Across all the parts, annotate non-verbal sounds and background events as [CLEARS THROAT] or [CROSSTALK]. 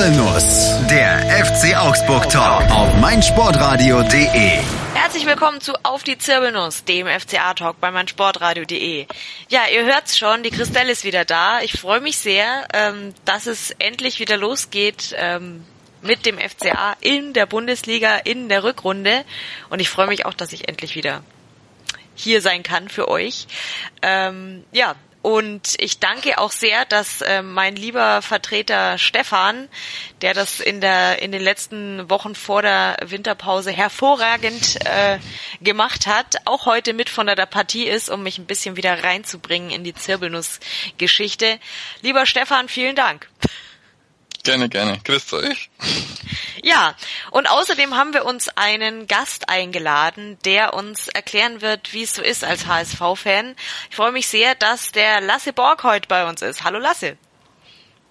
Zirbelnuss, der FC Augsburg Talk auf meinsportradio.de. Herzlich willkommen zu Auf die Zirbelnuss, dem FCA Talk bei meinsportradio.de. Ja, ihr hört's schon, die Christelle ist wieder da. Ich freue mich sehr, ähm, dass es endlich wieder losgeht ähm, mit dem FCA in der Bundesliga in der Rückrunde. Und ich freue mich auch, dass ich endlich wieder hier sein kann für euch. Ähm, ja, und ich danke auch sehr, dass äh, mein lieber Vertreter Stefan, der das in der in den letzten Wochen vor der Winterpause hervorragend äh, gemacht hat, auch heute mit von der, Partie ist, um mich ein bisschen wieder reinzubringen in die Zirbelnuss-Geschichte. Lieber Stefan, vielen Dank. Gerne, gerne. Grüßt euch. Ja, und außerdem haben wir uns einen Gast eingeladen, der uns erklären wird, wie es so ist als HSV-Fan. Ich freue mich sehr, dass der Lasse Borg heute bei uns ist. Hallo Lasse.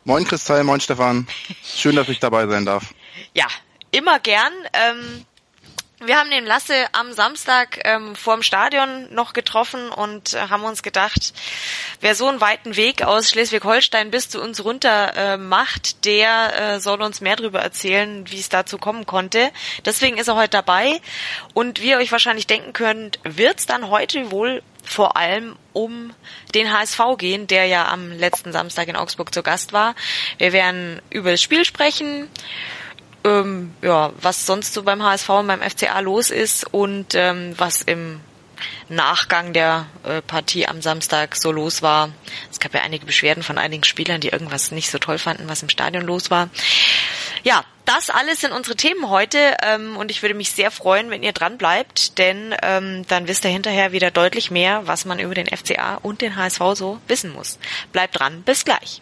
Moin Kristall, moin Stefan. Schön, dass ich dabei sein darf. Ja, immer gern. Ähm, wir haben den Lasse am Samstag ähm, vorm Stadion noch getroffen und äh, haben uns gedacht, wer so einen weiten Weg aus Schleswig-Holstein bis zu uns runter äh, macht, der äh, soll uns mehr darüber erzählen, wie es dazu kommen konnte. Deswegen ist er heute dabei und wie ihr euch wahrscheinlich denken könnt, wird es dann heute wohl vor allem um den HSV gehen, der ja am letzten Samstag in Augsburg zu Gast war. Wir werden über das Spiel sprechen, ähm, ja, was sonst so beim HSV und beim FCA los ist und ähm, was im Nachgang der äh, Partie am Samstag so los war. Es gab ja einige Beschwerden von einigen Spielern, die irgendwas nicht so toll fanden, was im Stadion los war. Ja, das alles sind unsere Themen heute ähm, und ich würde mich sehr freuen, wenn ihr dran bleibt, denn ähm, dann wisst ihr hinterher wieder deutlich mehr, was man über den FCA und den HSV so wissen muss. Bleibt dran, bis gleich.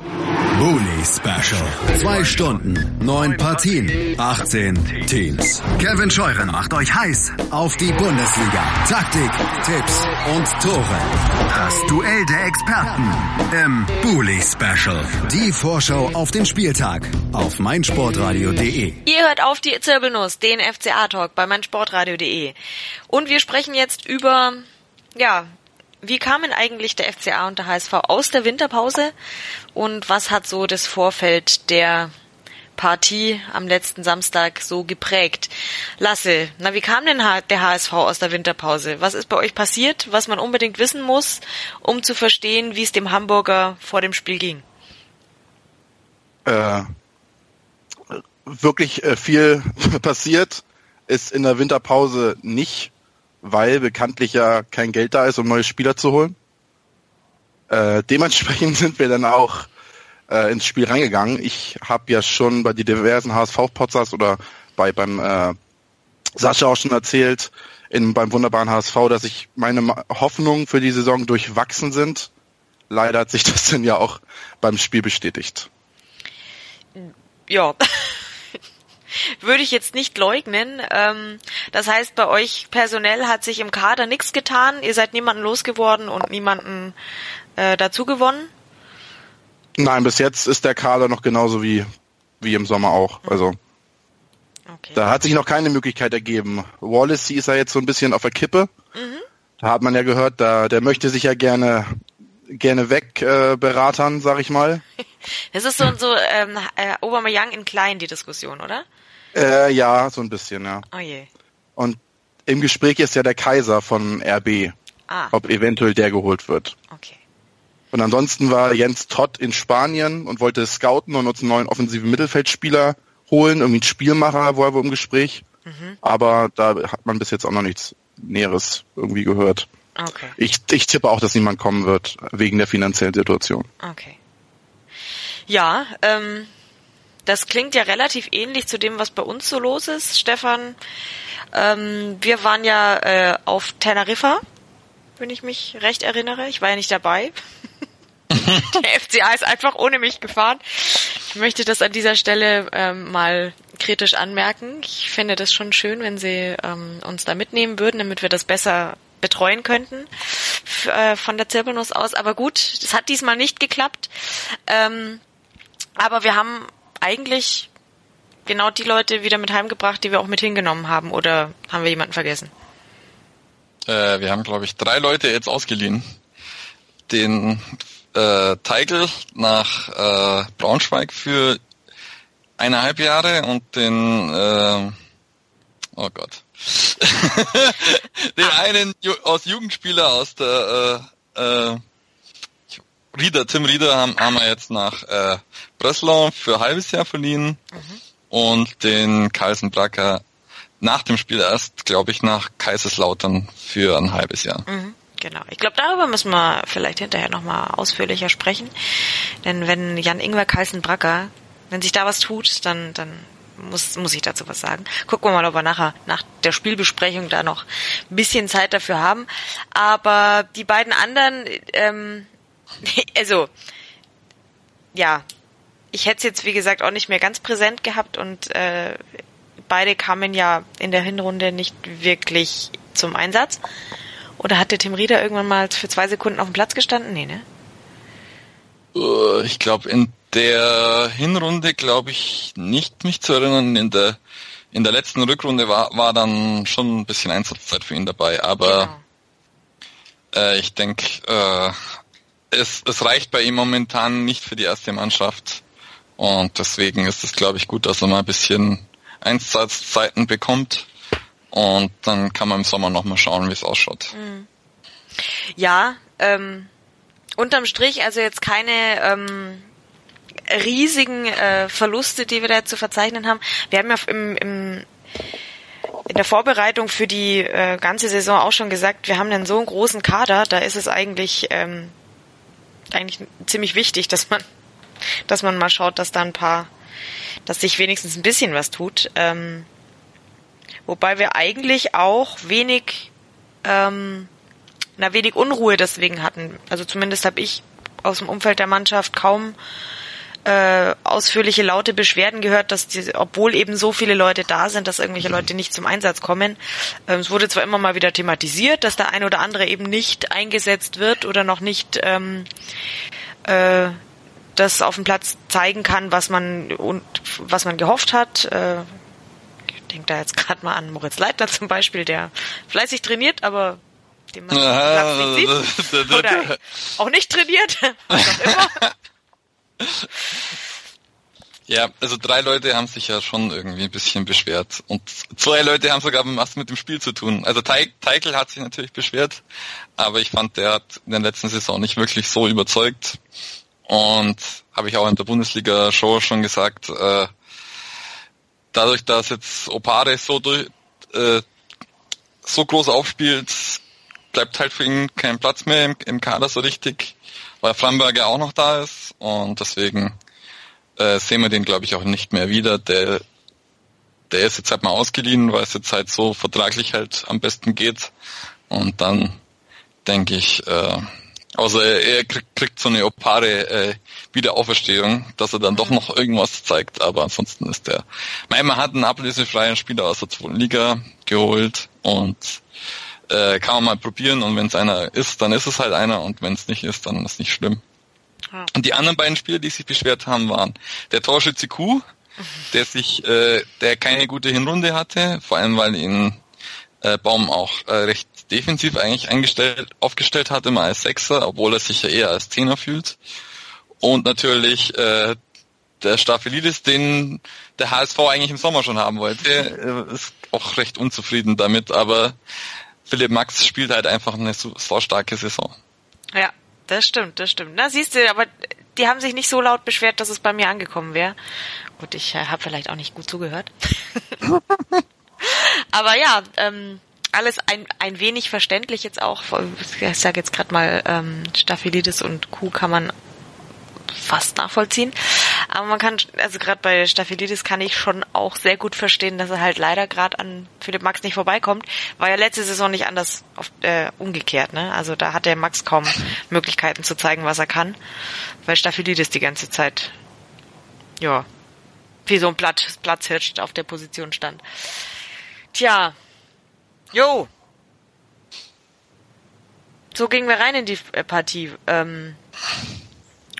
Bully Special. Zwei Stunden, neun Partien, 18 Teams. Kevin Scheuren macht euch heiß auf die Bundesliga. Taktik, Tipps und Tore. Das Duell der Experten im Bully Special. Die Vorschau auf den Spieltag auf meinsportradio.de. Ihr hört auf die Zirbelnuss, den FCA-Talk bei meinsportradio.de. Und wir sprechen jetzt über, ja, wie kamen eigentlich der FCA und der HSV aus der Winterpause und was hat so das Vorfeld der Partie am letzten Samstag so geprägt? Lasse, na wie kam denn der HSV aus der Winterpause? Was ist bei euch passiert, was man unbedingt wissen muss, um zu verstehen, wie es dem Hamburger vor dem Spiel ging? Äh, wirklich äh, viel [LAUGHS] passiert ist in der Winterpause nicht weil bekanntlich ja kein Geld da ist, um neue Spieler zu holen. Äh, dementsprechend [LAUGHS] sind wir dann auch äh, ins Spiel reingegangen. Ich habe ja schon bei die diversen HSV-Podcasts oder bei beim äh, Sascha auch schon erzählt, in, beim wunderbaren HSV, dass ich meine Hoffnungen für die Saison durchwachsen sind. Leider hat sich das [LAUGHS] dann ja auch beim Spiel bestätigt. Ja, würde ich jetzt nicht leugnen. Ähm, das heißt, bei euch personell hat sich im Kader nichts getan. Ihr seid niemanden losgeworden und niemanden äh, dazu gewonnen? Nein, bis jetzt ist der Kader noch genauso wie, wie im Sommer auch. Also okay. da hat sich noch keine Möglichkeit ergeben. Wallace ist ja jetzt so ein bisschen auf der Kippe. Mhm. Da hat man ja gehört, da, der möchte sich ja gerne gerne weg äh, beratern, sag ich mal. [LAUGHS] Das ist so so ähm, äh, Young in klein die Diskussion, oder? Äh, ja, so ein bisschen, ja. Oh je. Und im Gespräch ist ja der Kaiser von RB, ah. ob eventuell der geholt wird. Okay. Und ansonsten war Jens Todd in Spanien und wollte scouten und uns einen neuen offensiven Mittelfeldspieler holen, irgendwie ein Spielmacher, wo er wohl im Gespräch. Mhm. Aber da hat man bis jetzt auch noch nichts Näheres irgendwie gehört. Okay. Ich, ich tippe auch, dass niemand kommen wird, wegen der finanziellen Situation. Okay. Ja, ähm, das klingt ja relativ ähnlich zu dem, was bei uns so los ist, Stefan. Ähm, wir waren ja äh, auf Teneriffa, wenn ich mich recht erinnere. Ich war ja nicht dabei. [LAUGHS] Der FCA ist einfach ohne mich gefahren. Ich möchte das an dieser Stelle ähm, mal kritisch anmerken. Ich finde das schon schön, wenn Sie ähm, uns da mitnehmen würden, damit wir das besser betreuen könnten äh, von der Zirbelnuss aus. Aber gut, das hat diesmal nicht geklappt. Ähm, Aber wir haben eigentlich genau die Leute wieder mit heimgebracht, die wir auch mit hingenommen haben. Oder haben wir jemanden vergessen? Äh, wir haben, glaube ich, drei Leute jetzt ausgeliehen. Den äh, Teigl nach äh, Braunschweig für eineinhalb Jahre und den äh, oh Gott. [LAUGHS] den einen Ju aus Jugendspieler aus der äh, äh, Rieder, Tim Rieder haben, haben wir jetzt nach äh, Breslau für ein halbes Jahr verliehen mhm. und den Carlsen Bracker nach dem Spiel erst, glaube ich, nach Kaiserslautern für ein halbes Jahr. Mhm. Genau. Ich glaube, darüber müssen wir vielleicht hinterher nochmal ausführlicher sprechen. Denn wenn Jan Ingwer Carlsen Bracker, wenn sich da was tut, dann, dann muss, muss ich dazu was sagen. Gucken wir mal, ob wir nachher nach der Spielbesprechung da noch ein bisschen Zeit dafür haben. Aber die beiden anderen, ähm, [LAUGHS] also ja, ich hätte es jetzt wie gesagt auch nicht mehr ganz präsent gehabt und äh, beide kamen ja in der Hinrunde nicht wirklich zum Einsatz. Oder hat der Tim Rieder irgendwann mal für zwei Sekunden auf dem Platz gestanden? Nee, ne? Äh, ich glaube, in der Hinrunde glaube ich nicht, mich zu erinnern. In der in der letzten Rückrunde war, war dann schon ein bisschen Einsatzzeit für ihn dabei, aber genau. äh, ich denke, äh, es, es reicht bei ihm momentan nicht für die erste Mannschaft. Und deswegen ist es, glaube ich, gut, dass er mal ein bisschen Einsatzzeiten bekommt. Und dann kann man im Sommer nochmal schauen, wie es ausschaut. Mhm. Ja, ähm, unterm Strich also jetzt keine ähm, riesigen äh, Verluste, die wir da zu verzeichnen haben. Wir haben ja im, im in der Vorbereitung für die äh, ganze Saison auch schon gesagt, wir haben einen so großen Kader, da ist es eigentlich ähm, eigentlich ziemlich wichtig, dass man, dass man mal schaut, dass da ein paar, dass sich wenigstens ein bisschen was tut. Ähm, wobei wir eigentlich auch wenig, ähm, na wenig Unruhe deswegen hatten. Also zumindest habe ich aus dem Umfeld der Mannschaft kaum äh, ausführliche laute Beschwerden gehört, dass die, obwohl eben so viele Leute da sind, dass irgendwelche Leute nicht zum Einsatz kommen. Ähm, es wurde zwar immer mal wieder thematisiert, dass der ein oder andere eben nicht eingesetzt wird oder noch nicht ähm, äh, das auf dem Platz zeigen kann, was man und was man gehofft hat. Äh, ich denke da jetzt gerade mal an Moritz Leitner zum Beispiel, der fleißig trainiert, aber den man Platz nicht sieht. Oder auch nicht trainiert, [LAUGHS] was auch immer. Ja, also drei Leute haben sich ja schon irgendwie ein bisschen beschwert. Und zwei Leute haben sogar was mit dem Spiel zu tun. Also Teichel hat sich natürlich beschwert, aber ich fand, der hat in der letzten Saison nicht wirklich so überzeugt. Und habe ich auch in der Bundesliga-Show schon gesagt, äh, dadurch, dass jetzt Opare so durch, äh, so groß aufspielt, bleibt halt für ihn kein Platz mehr im, im Kader so richtig weil Framberger auch noch da ist und deswegen äh, sehen wir den, glaube ich, auch nicht mehr wieder. Der, der ist jetzt halt mal ausgeliehen, weil es jetzt halt so vertraglich halt am besten geht. Und dann denke ich, äh, außer er, er kriegt, kriegt so eine opare äh, Wiederauferstehung, dass er dann doch noch irgendwas zeigt. Aber ansonsten ist der. Mein, man hat einen ablösefreien Spieler aus der zweiten Liga geholt und äh, kann man mal probieren und wenn es einer ist, dann ist es halt einer und wenn es nicht ist, dann ist nicht schlimm. Ja. Und die anderen beiden Spieler, die sich beschwert haben, waren der Torschütze Q, der sich, äh, der keine gute Hinrunde hatte, vor allem weil ihn äh, Baum auch äh, recht defensiv eigentlich eingestellt, aufgestellt hatte, mal als Sechser, obwohl er sich ja eher als Zehner fühlt. Und natürlich äh, der Staphelidis, den der HSV eigentlich im Sommer schon haben wollte, äh, ist auch recht unzufrieden damit, aber Philipp Max spielt halt einfach eine so, starke Saison. Ja, das stimmt, das stimmt. Na, siehst du, aber die haben sich nicht so laut beschwert, dass es bei mir angekommen wäre. Gut, ich äh, habe vielleicht auch nicht gut zugehört. [LAUGHS] aber ja, ähm, alles ein, ein wenig verständlich jetzt auch. Ich sage jetzt gerade mal, ähm, Staphylidis und Kuh kann man fast nachvollziehen. Aber man kann, also gerade bei Staphylidis kann ich schon auch sehr gut verstehen, dass er halt leider gerade an Philipp Max nicht vorbeikommt. War ja letzte Saison nicht anders auf, äh, umgekehrt, ne? Also da hat der Max kaum [LAUGHS] Möglichkeiten zu zeigen, was er kann, weil Staphylidis die ganze Zeit, ja, wie so ein Platz, Platzhirsch auf der Position stand. Tja, jo. So gingen wir rein in die Partie. Ähm,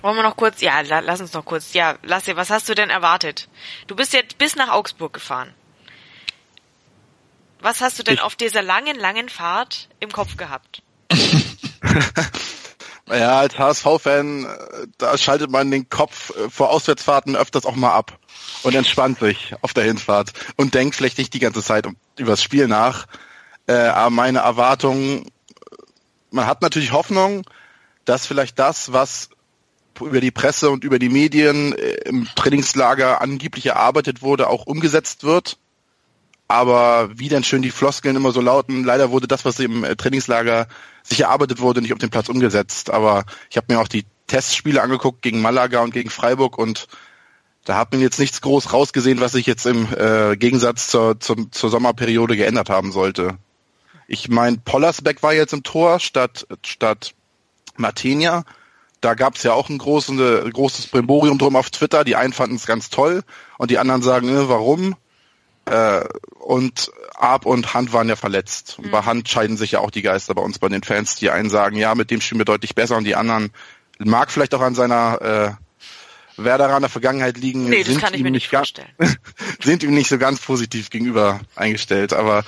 Wollen wir noch kurz, ja, la, lass uns noch kurz, ja, Lasse, was hast du denn erwartet? Du bist jetzt bis nach Augsburg gefahren. Was hast du denn Ich- auf dieser langen, langen Fahrt im Kopf gehabt? [LAUGHS] Ja, als HSV-Fan, äh, da schaltet man den Kopf äh, vor Auswärtsfahrten öfters auch mal ab und entspannt sich auf der Hinfahrt und denkt vielleicht nicht die ganze Zeit über das Spiel nach. Äh, aber meine Erwartungen, man hat natürlich Hoffnung, dass vielleicht das, was über die Presse und über die Medien äh, im Trainingslager angeblich erarbeitet wurde, auch umgesetzt wird. Aber wie denn schön die Floskeln immer so lauten, leider wurde das, was im äh, Trainingslager sich erarbeitet wurde, nicht auf den Platz umgesetzt. Aber ich habe mir auch die Testspiele angeguckt gegen Malaga und gegen Freiburg und da hat man jetzt nichts groß rausgesehen, was sich jetzt im äh, Gegensatz zur, zum, zur Sommerperiode geändert haben sollte. Ich meine, Pollersbeck war jetzt im Tor statt, statt Martinia. Da gab es ja auch ein großes, ein großes Brimborium drum auf Twitter. Die einen fanden es ganz toll und die anderen sagen, äh, warum? Äh, und Arp und Hand waren ja verletzt. Und bei Hand scheiden sich ja auch die Geister bei uns, bei den Fans. Die einen sagen, ja, mit dem spielen wir deutlich besser und die anderen mag vielleicht auch an seiner äh, Werderaner Vergangenheit liegen. Nee, das kann ich mir nicht vorstellen. [LAUGHS] sind ihm nicht so ganz positiv gegenüber eingestellt. Aber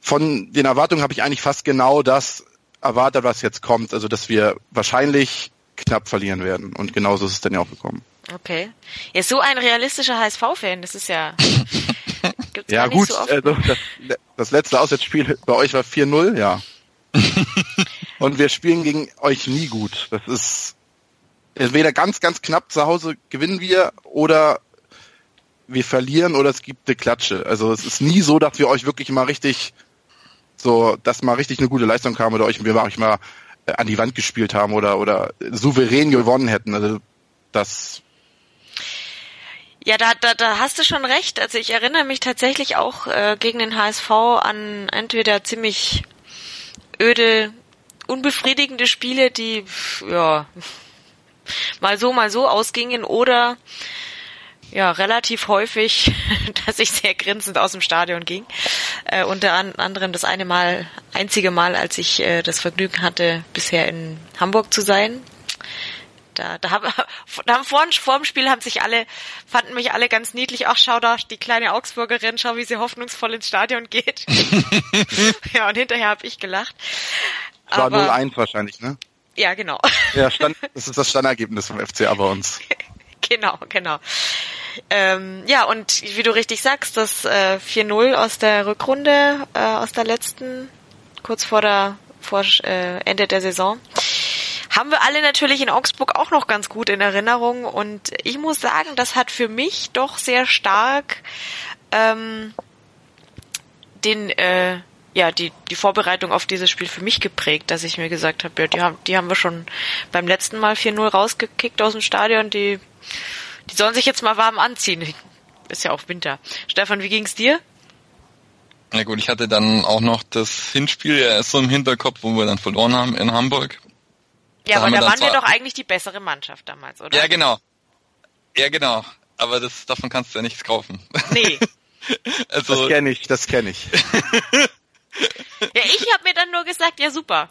von den Erwartungen habe ich eigentlich fast genau das erwartet, was jetzt kommt. Also, dass wir wahrscheinlich knapp verlieren werden. Und genauso ist es dann ja auch gekommen. Okay. Ja, so ein realistischer HSV-Fan, das ist ja. [LAUGHS] Gibt's Ja gut, so also das, das letzte Auswärtsspiel bei euch war 4-0, ja. [LAUGHS] Und wir spielen gegen euch nie gut. Das ist entweder ganz, ganz knapp zu Hause gewinnen wir oder wir verlieren oder es gibt eine Klatsche. Also es ist nie so, dass wir euch wirklich mal richtig so, dass mal richtig eine gute Leistung kam oder euch wir mal, euch mal äh, an die Wand gespielt haben oder oder souverän gewonnen hätten. Also das Ja, da, da, da hast du schon recht. Also ich erinnere mich tatsächlich auch äh, gegen den HSV an entweder ziemlich öde, unbefriedigende Spiele, die ja mal so, mal so ausgingen oder ja, relativ häufig, [LAUGHS] dass ich sehr grinsend aus dem Stadion ging. Äh, unter an, anderem das eine Mal, einzige Mal, als ich äh, das Vergnügen hatte, bisher in Hamburg zu sein. Da, da, haben, [LAUGHS] da haben vor, vor dem Spiel haben sich alle, fanden mich alle ganz niedlich. Ach, schau da, die kleine Augsburgerin, schau, wie sie hoffnungsvoll ins Stadion geht. [LAUGHS] ja, und hinterher habe ich gelacht. war Aber, 0-1 wahrscheinlich, ne? ja, genau. Ja, Stand, das ist das Standergebnis vom FCA bei uns. Genau, genau. Ähm, ja, und wie du richtig sagst, das äh, 4-0 aus der Rückrunde, äh, aus der letzten, kurz vor der vor äh, Ende der Saison, haben wir alle natürlich in Augsburg auch noch ganz gut in Erinnerung. Und ich muss sagen, das hat für mich doch sehr stark ähm, den äh, ja, die, die Vorbereitung auf dieses Spiel für mich geprägt, dass ich mir gesagt habe, ja, die haben, die haben wir schon beim letzten Mal 4-0 rausgekickt aus dem Stadion, die, die sollen sich jetzt mal warm anziehen. Ist ja auch Winter. Stefan, wie ging's dir? Na gut, ich hatte dann auch noch das Hinspiel ja so im Hinterkopf, wo wir dann verloren haben in Hamburg. Ja, Da aber da waren wir doch eigentlich die bessere Mannschaft damals, oder? Ja, genau. Ja, genau. Aber das, davon kannst du ja nichts kaufen. Nee. [LAUGHS] Also, Das kenne ich, das kenne ich. [LAUGHS] Ja, ich habe mir dann nur gesagt, ja super.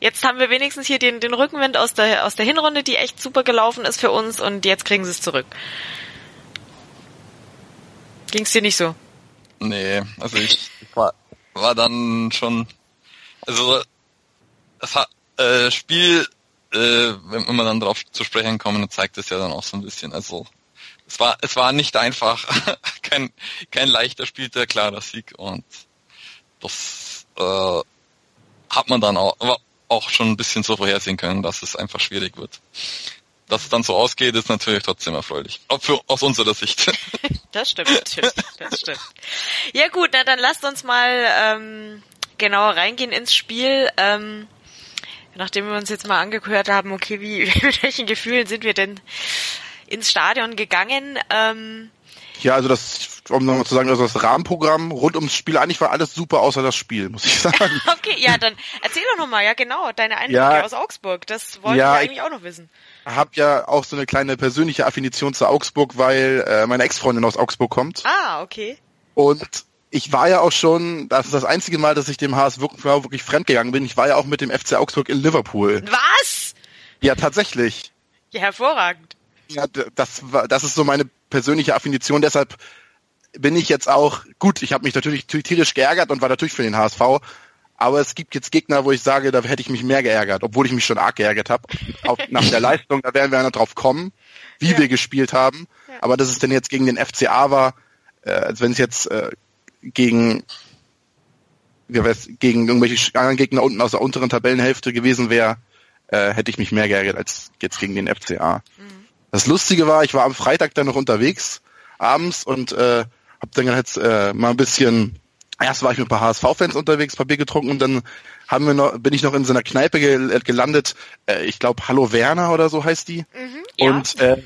Jetzt haben wir wenigstens hier den, den Rückenwind aus der, aus der Hinrunde, die echt super gelaufen ist für uns und jetzt kriegen sie es zurück. Ging's dir nicht so? nee, also ich war, war dann schon, also, das hat, äh, Spiel, äh, wenn wir dann drauf zu sprechen kommen, zeigt es ja dann auch so ein bisschen, also, es war, es war nicht einfach, [LAUGHS] kein, kein leichter Spieltag, klarer Sieg und das, äh, hat man dann auch, aber auch schon ein bisschen so vorhersehen können, dass es einfach schwierig wird. Dass es dann so ausgeht, ist natürlich trotzdem erfreulich. Für, aus unserer Sicht. [LAUGHS] Das stimmt natürlich. Das stimmt. Ja gut, na dann lasst uns mal ähm, genauer reingehen ins Spiel. Ähm, nachdem wir uns jetzt mal angehört haben, okay, wie [LAUGHS] mit welchen Gefühlen sind wir denn ins Stadion gegangen? Ähm, Ja, also das, um nochmal zu sagen, also das Rahmenprogramm rund ums Spiel, eigentlich war alles super außer das Spiel, muss ich sagen. [LAUGHS] okay, ja, dann erzähl doch nochmal, ja genau, deine Eindrücke Ja. aus Augsburg. Das wollen Ja, wir ich- eigentlich auch noch wissen. Hab ja auch so eine kleine persönliche Affinition zu Augsburg, weil äh, meine Ex-Freundin aus Augsburg kommt. Ah, okay. Und ich war ja auch schon, das ist das einzige Mal, dass ich dem HSV wirklich, wirklich fremdgegangen bin. Ich war ja auch mit dem FC Augsburg in Liverpool. Was? Ja, tatsächlich. Ja, hervorragend. Ja, das war, das ist so meine persönliche Affinition. Deshalb bin ich jetzt auch gut. Ich habe mich natürlich tierisch geärgert und war natürlich für den HSV. Aber es gibt jetzt Gegner, wo ich sage, da hätte ich mich mehr geärgert, obwohl ich mich schon arg geärgert habe. [LAUGHS] nach der Leistung, da werden wir noch drauf kommen, wie ja. wir gespielt haben. Ja. Aber dass es denn jetzt gegen den FCA war, äh, als wenn es jetzt äh, gegen gegen irgendwelche anderen Gegner unten aus der unteren Tabellenhälfte gewesen wäre, äh, hätte ich mich mehr geärgert als jetzt gegen den FCA. Mhm. Das Lustige war, ich war am Freitag dann noch unterwegs abends und äh, habe dann jetzt äh, mal ein bisschen erst war ich mit ein paar HSV-Fans unterwegs, Papier getrunken und dann haben wir noch, bin ich noch in so einer Kneipe gel gelandet, äh, ich glaube Hallo Werner oder so heißt die. Mhm, ja. Und äh,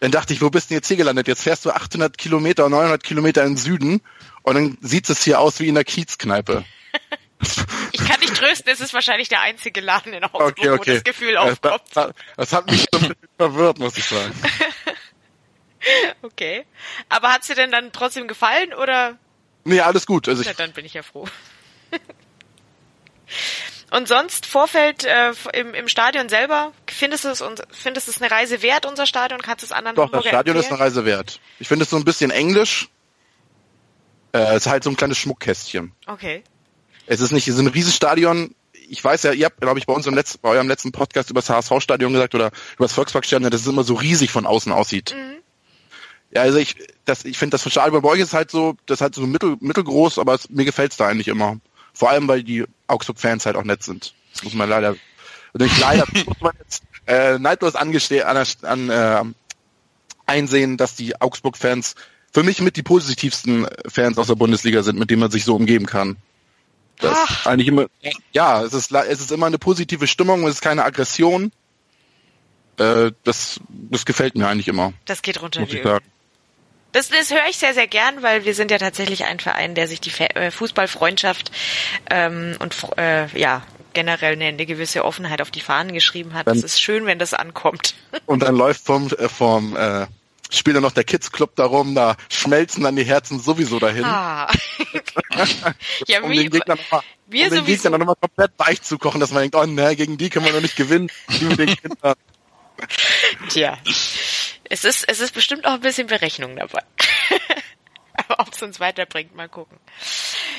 dann dachte ich, wo bist du jetzt hier gelandet? Jetzt fährst du 800 Kilometer, 900 Kilometer in den Süden und dann sieht es hier aus wie in der Kiezkneipe. [LAUGHS] ich kann dich trösten, es ist wahrscheinlich der einzige Laden in Augsburg, okay, okay. wo das Gefühl aufkommt. Das, das hat mich so ein bisschen verwirrt, muss ich sagen. [LAUGHS] [LAUGHS] okay. Aber hat's dir denn dann trotzdem gefallen oder? Nee, alles gut. Also ich, ja, dann bin ich ja froh. [LAUGHS] Und sonst Vorfeld äh, im, im Stadion selber, findest du es und findest du es eine Reise wert, unser Stadion? Kannst du es anderen Doch, Hamburger das Stadion empfehlen? ist eine Reise wert. Ich finde es so ein bisschen englisch. Äh, es ist halt so ein kleines Schmuckkästchen. Okay. Es ist nicht, es ist ein Riesenstadion. Ich weiß ja, ihr habt, glaube ich, bei uns im letzten, bei eurem letzten Podcast über das HSV-Stadion gesagt oder über das Volksparkstadion, dass es immer so riesig von außen aussieht. Mhm. Ja, also ich, das, ich finde, das Stadion bei euch ist halt so, das ist halt so mittel, mittelgroß, aber es, mir gefällt's da eigentlich immer. Vor allem, weil die Augsburg-Fans halt auch nett sind. Das muss man leider, also nicht leider, [LAUGHS] muss man jetzt äh, neidlos an, an äh, einsehen, dass die Augsburg-Fans für mich mit die positivsten Fans aus der Bundesliga sind, mit denen man sich so umgeben kann. Das Ach. eigentlich immer, ja, es ist, es ist immer eine positive Stimmung, es ist keine Aggression. Äh, das, das gefällt mir eigentlich immer. Das geht runter wie Öl. Das, das höre ich sehr, sehr gern, weil wir sind ja tatsächlich ein Verein, der sich die äh, Fußballfreundschaft ähm, und äh, ja generell eine, eine gewisse Offenheit auf die Fahnen geschrieben hat. Es ist schön, wenn das ankommt. [LAUGHS] Und dann läuft vom, äh, vom äh, spielt dann noch der Kids Club darum, da schmelzen dann die Herzen sowieso dahin. Ah. [LAUGHS] ja, um wie, den Gegner nochmal um den Gegner noch mal komplett weich zu kochen, dass man denkt, oh ne, gegen die können wir noch nicht gewinnen. Tja, es ist, es ist bestimmt auch ein bisschen Berechnung dabei. [LAUGHS] aber ob es uns weiterbringt, mal gucken.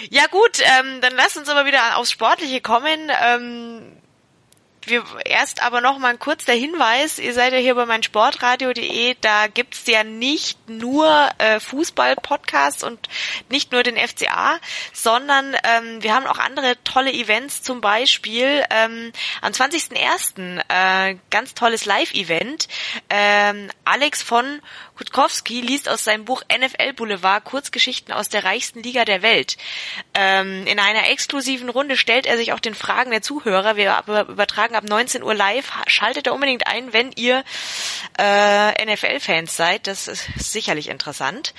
Ja gut, ähm, dann lasst uns aber wieder aufs Sportliche kommen. Ähm, wir erst aber noch mal kurz der Hinweis, ihr seid ja hier bei meinsportradio.de, da gibt's ja nicht nur äh, Fußball-Podcasts und nicht nur den FCA, sondern ähm, wir haben auch andere tolle Events, zum Beispiel ähm, am 20.01. Äh, ganz tolles Live-Event. Ähm, Alex von Kutkowski liest aus seinem Buch NFL Boulevard Kurzgeschichten aus der reichsten Liga der Welt. Ähm, in einer exklusiven Runde stellt er sich auch den Fragen der Zuhörer. Wir übertragen ab 19 Uhr live. Schaltet da unbedingt ein, wenn ihr äh, NFL-Fans seid. Das ist sicherlich interessant.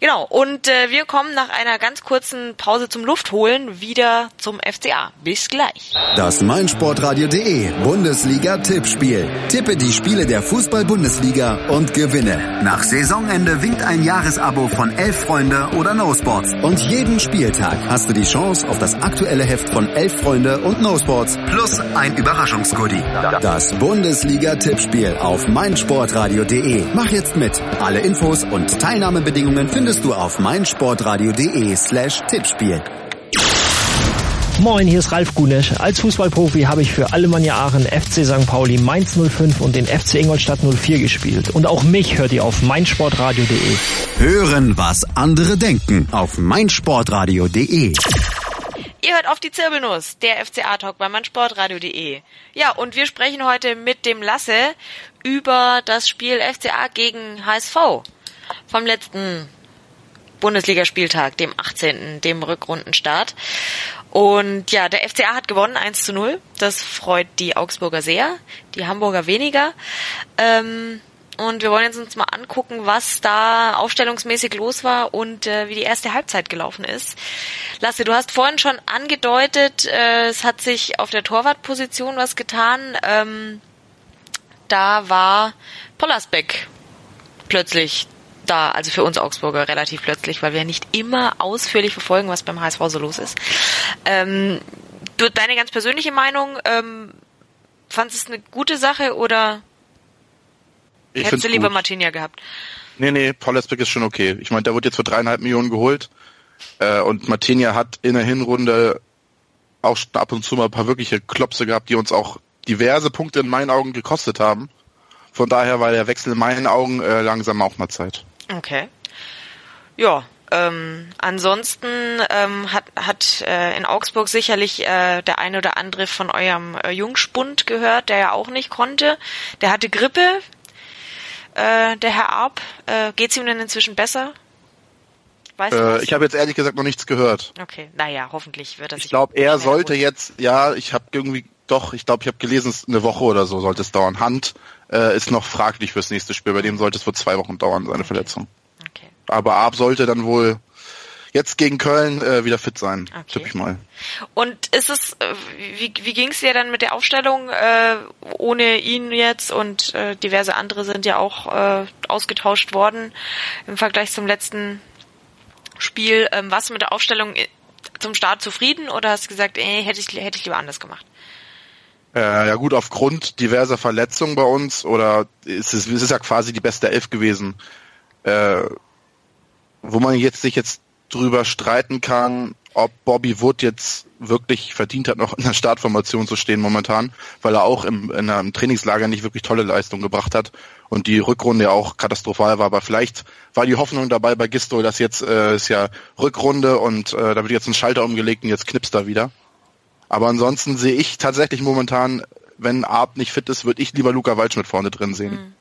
Genau, und äh, wir kommen nach einer ganz kurzen Pause zum Luftholen wieder zum FCA. Bis gleich. Das meinsportradio.de Bundesliga-Tippspiel. Tippe die Spiele der Fußball-Bundesliga und gewinne. Nach Saisonende winkt ein Jahresabo von Elf Freunde oder No Sports. Und jeden Spieltag hast du die Chance auf das aktuelle Heft von Elf Freunde und No Sports plus ein Überraschungsgoodie. Das Bundesliga-Tippspiel auf meinsportradio.de. Mach jetzt mit. Alle Infos und Teilnahmebedingungen findest findest du auf meinsportradio.de slash Tippspiel. Moin, hier ist Ralf Gunesch. Als Fußballprofi habe ich für Alemannia Aachen, FC St. Pauli, Mainz 05 und den FC Ingolstadt 04 gespielt. Und auch mich hört ihr auf meinsportradio.de. Hören, was andere denken auf meinsportradio.de. Ihr hört auf die Zirbelnuss, der FCA-Talk bei meinsportradio.de. Ja, und wir sprechen heute mit dem Lasse über das Spiel FCA gegen HSV vom letzten Bundesligaspieltag, dem 18., dem Rückrundenstart. Und ja, der FCA hat gewonnen, 1 zu 0. Das freut die Augsburger sehr, die Hamburger weniger. Ähm, und wir wollen jetzt uns mal angucken, was da aufstellungsmäßig los war und äh, wie die erste Halbzeit gelaufen ist. Lasse, du hast vorhin schon angedeutet, äh, es hat sich auf der Torwartposition was getan. Ähm, da war Pollersbeck plötzlich da, also für uns Augsburger relativ plötzlich, weil wir nicht immer ausführlich verfolgen, was beim HSV so los ist. Ähm, du, deine ganz persönliche Meinung, ähm, fandest du es eine gute Sache oder Ich Hättest du lieber gut. Martinia gehabt. Nee, nee, Paul Esbeck ist schon okay. Ich meine, der wird jetzt für dreieinhalb Millionen geholt. Äh, und Martinia hat in der Hinrunde auch ab und zu mal ein paar wirkliche Klopse gehabt, die uns auch diverse Punkte in meinen Augen gekostet haben. Von daher war der Wechsel in meinen Augen äh, langsam auch mal Zeit. Okay. Ja, ähm, ansonsten ähm, hat, hat äh, in Augsburg sicherlich äh, der eine oder andere von eurem äh, Jungspund gehört, der ja auch nicht konnte. Der hatte Grippe, äh, der Herr Arp. Äh, geht's ihm denn inzwischen besser? Weißt du Äh, ich habe jetzt ehrlich gesagt noch nichts gehört. Okay, naja, hoffentlich wird sich. Ich glaube, er sollte jetzt, ja, ich habe irgendwie, doch, ich glaube, ich habe gelesen, es ist eine Woche oder so sollte es dauern. Hand äh, ist noch fraglich fürs nächste Spiel. Bei dem sollte es wohl zwei Wochen dauern, seine Verletzung. Okay. Aber Arp sollte dann wohl jetzt gegen Köln äh, wieder fit sein, Okay. tipp ich mal. Und ist es, äh, wie, wie ging es dir dann mit der Aufstellung äh, ohne ihn jetzt und äh, diverse andere sind ja auch äh, ausgetauscht worden im Vergleich zum letzten Spiel. Ähm, warst du mit der Aufstellung äh, zum Start zufrieden oder hast du gesagt, ey, hätte ich, hätte ich lieber anders gemacht? Äh, ja gut, aufgrund diverser Verletzungen bei uns oder es ist, es ist ja quasi die beste Elf gewesen, äh, wo man jetzt sich jetzt drüber streiten kann, ob Bobby Wood jetzt wirklich verdient hat, noch in der Startformation zu stehen momentan, weil er auch im, in einem Trainingslager nicht wirklich tolle Leistung gebracht hat und die Rückrunde ja auch katastrophal war. Aber vielleicht war die Hoffnung dabei bei Gistol, dass jetzt äh, ist ja Rückrunde und äh, da wird jetzt ein Schalter umgelegt und jetzt knipst er wieder. Aber ansonsten sehe ich tatsächlich momentan, wenn Arp nicht fit ist, würde ich lieber Luca Waldschmidt vorne drin sehen.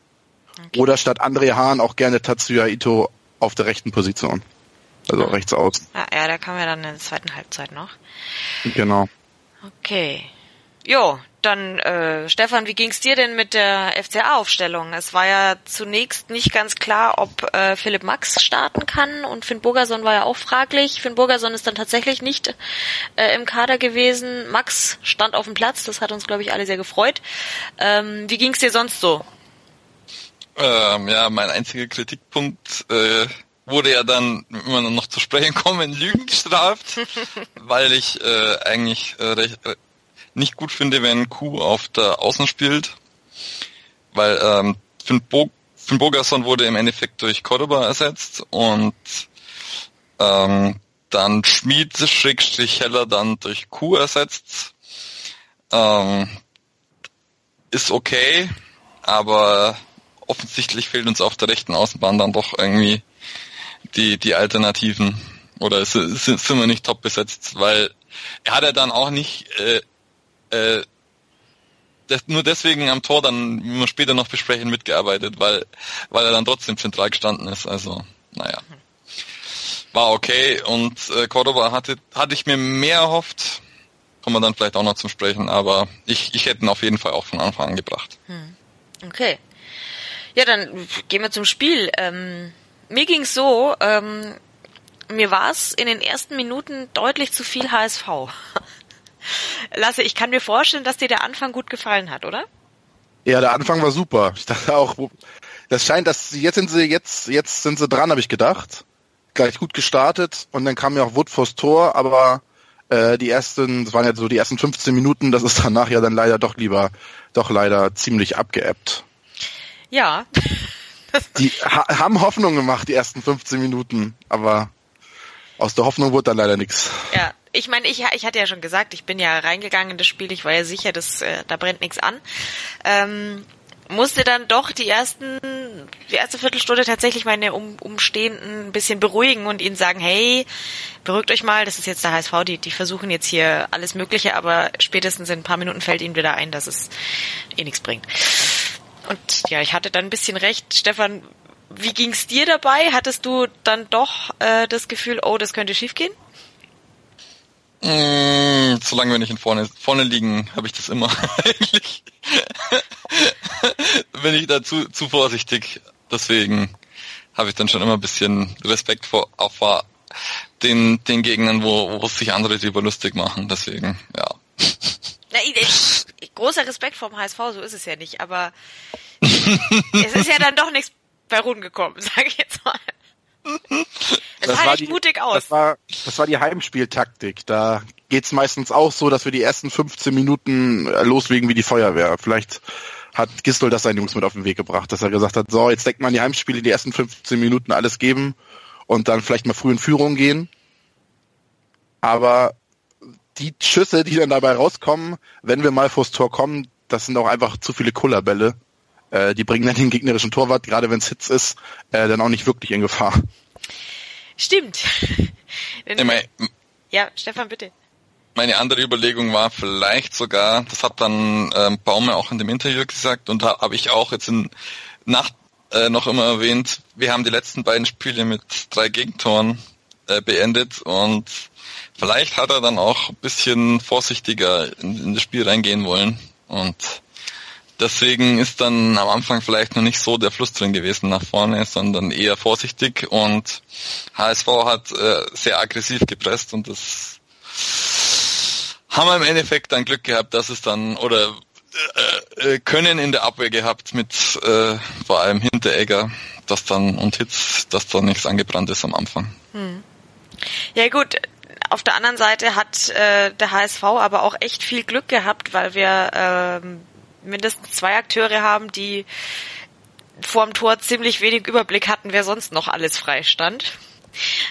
Oder statt André Hahn auch gerne Tatsuya Ito auf der rechten Position. Also rechts außen. Ja, ja, da kam ja dann in der zweiten Halbzeit noch. Genau. Okay. Jo, dann äh, Stefan, wie ging's dir denn mit der FCA-Aufstellung? Es war ja zunächst nicht ganz klar, ob äh, Philipp Max starten kann und Finn Burgerson war ja auch fraglich. Finn Burgerson ist dann tatsächlich nicht äh, im Kader gewesen. Max stand auf dem Platz, das hat uns, glaube ich, alle sehr gefreut. Ähm, wie ging's dir sonst so? Ähm, ja, mein einziger Kritikpunkt äh, wurde ja dann, wenn wir noch zu sprechen kommen, [LAUGHS] Lügen gestraft, weil ich äh, eigentlich äh, recht, äh, nicht gut finde, wenn Q auf der Außen spielt, weil ähm, Finn, Bo Finn Bogerson wurde im Endeffekt durch Cordoba ersetzt und ähm, dann Schmied Schrägstrich Heller dann durch Q ersetzt. Ähm, ist okay, aber offensichtlich fehlt uns auf der rechten Außenbahn dann doch irgendwie die, die Alternativen. Oder es- sind wir nicht top besetzt, weil er hat ja dann auch nicht äh, äh, das, nur deswegen am Tor dann, wie wir später noch besprechen, mitgearbeitet, weil, weil er dann trotzdem zentral gestanden ist. Also, naja. War okay und äh, Cordoba hatte, hatte ich mir mehr erhofft. Kommen wir dann vielleicht auch noch zum Sprechen, aber ich, ich hätte ihn auf jeden Fall auch von Anfang an gebracht. Okay. Ja, dann gehen wir zum Spiel. Ähm, mir ging's so, ähm, mir war's in den ersten Minuten deutlich zu viel HSV. Lasse, ich kann mir vorstellen, dass dir der Anfang gut gefallen hat, oder? Ja, der Anfang war super. Ich dachte auch, wo- das scheint, dass sie jetzt sind sie jetzt jetzt sind sie dran, habe ich gedacht. Gleich gut gestartet und dann kam ja auch Wood vors Tor, aber äh, die ersten, das waren ja so die ersten 15 Minuten, das ist danach ja dann leider doch lieber, doch leider ziemlich abgeebbt. Ja. Die ha haben Hoffnung gemacht, die ersten 15 Minuten, aber aus der Hoffnung wurde dann leider nichts. Ja, ich meine, ich, ich hatte ja schon gesagt, ich bin ja reingegangen in das Spiel, ich war ja sicher, dass äh, da brennt nichts an. Ähm, musste dann doch die ersten, die erste Viertelstunde tatsächlich meine um, Umstehenden ein bisschen beruhigen und ihnen sagen, hey, beruhigt euch mal, das ist jetzt der HSV, die, die versuchen jetzt hier alles Mögliche, aber spätestens in ein paar Minuten fällt ihnen wieder ein, dass es eh nichts bringt. Und ja, ich hatte dann ein bisschen recht. Stefan, wie ging's dir dabei? Hattest du dann doch äh, das Gefühl, oh, das könnte schiefgehen? Mm, solange wir nicht in vorne, vorne liegen, habe ich das immer [LAUGHS] eigentlich. Bin ich da zu, zu vorsichtig. Deswegen habe ich dann schon immer ein bisschen Respekt vor, auch vor den, den Gegnern, wo, wo sich andere drüber lustig machen. Deswegen, ja. Na, ich, großer Respekt vom HSV, so ist es ja nicht, aber [LAUGHS] es ist ja dann doch nichts bei Runden gekommen, [LAUGHS] sage ich jetzt mal. Es sah echt mutig aus. Das war, das war die Heimspieltaktik. Da geht's meistens auch so, dass wir die ersten 15 Minuten äh, loslegen wie die Feuerwehr. Vielleicht hat Gistol das seinen Jungs mit auf den Weg gebracht, dass er gesagt hat, so, jetzt denkt man die Heimspiele die ersten 15 Minuten alles geben und dann vielleicht mal früh in Führung gehen. Aber die Schüsse, die dann dabei rauskommen, wenn wir mal vors Tor kommen, das sind auch einfach zu viele Kullerbälle. Äh, die bringen dann den gegnerischen Torwart, gerade wenn es Hitz ist, äh, dann auch nicht wirklich in Gefahr. Stimmt. [LAUGHS] Ja, Stefan, bitte. Meine andere Überlegung war vielleicht sogar, das hat dann ähm, Baume auch in dem Interview gesagt und habe hab ich auch jetzt in Nacht äh, noch immer erwähnt, wir haben die letzten beiden Spiele mit drei Gegentoren äh, beendet und vielleicht hat er dann auch ein bisschen vorsichtiger in, in das Spiel reingehen wollen und deswegen ist dann am Anfang vielleicht noch nicht so der Fluss drin gewesen nach vorne, sondern eher vorsichtig und HSV hat äh, sehr aggressiv gepresst und das haben wir im Endeffekt dann Glück gehabt, dass es dann oder äh, äh, können in der Abwehr gehabt mit äh, vor allem Hinteregger, dass dann und Hitz, dass da nichts angebrannt ist am Anfang. Hm. Ja gut, auf der anderen Seite hat äh, der HSV aber auch echt viel Glück gehabt, weil wir äh, mindestens zwei Akteure haben, die vor dem Tor ziemlich wenig Überblick hatten, wer sonst noch alles frei stand.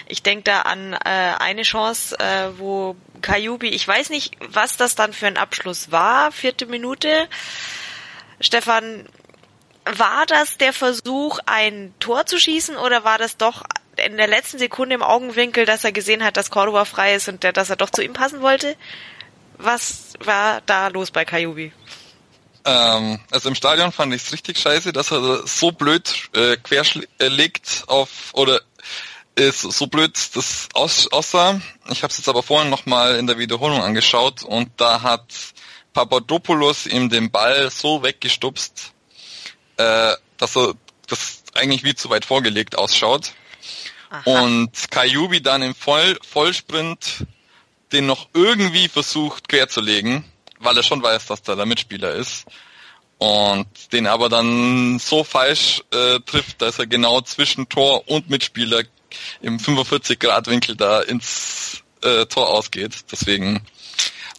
Ich denke da an äh, eine Chance, äh, wo Kajubi, ich weiß nicht, was das dann für ein Abschluss war, vierte Minute. Stefan, war das der Versuch, ein Tor zu schießen oder war das doch in der letzten Sekunde im Augenwinkel, dass er gesehen hat, dass Cordoba frei ist und der, dass er doch zu ihm passen wollte? Was war da los bei Kajubi? Ähm, also im Stadion fand ich es richtig scheiße, dass er so blöd äh, querschlägt auf oder ist so blöd das aus, aussah. Ich habe es jetzt aber vorhin nochmal in der Wiederholung angeschaut und da hat Papadopoulos ihm den Ball so weggestupst, äh, dass er das eigentlich wie zu weit vorgelegt ausschaut. Aha. Und Kajubi dann im Voll Vollsprint den noch irgendwie versucht quer zu legen, weil er schon weiß, dass da der Mitspieler ist. Und den aber dann so falsch äh, trifft, dass er genau zwischen Tor und Mitspieler im 45 Grad Winkel da ins äh, Tor ausgeht. Deswegen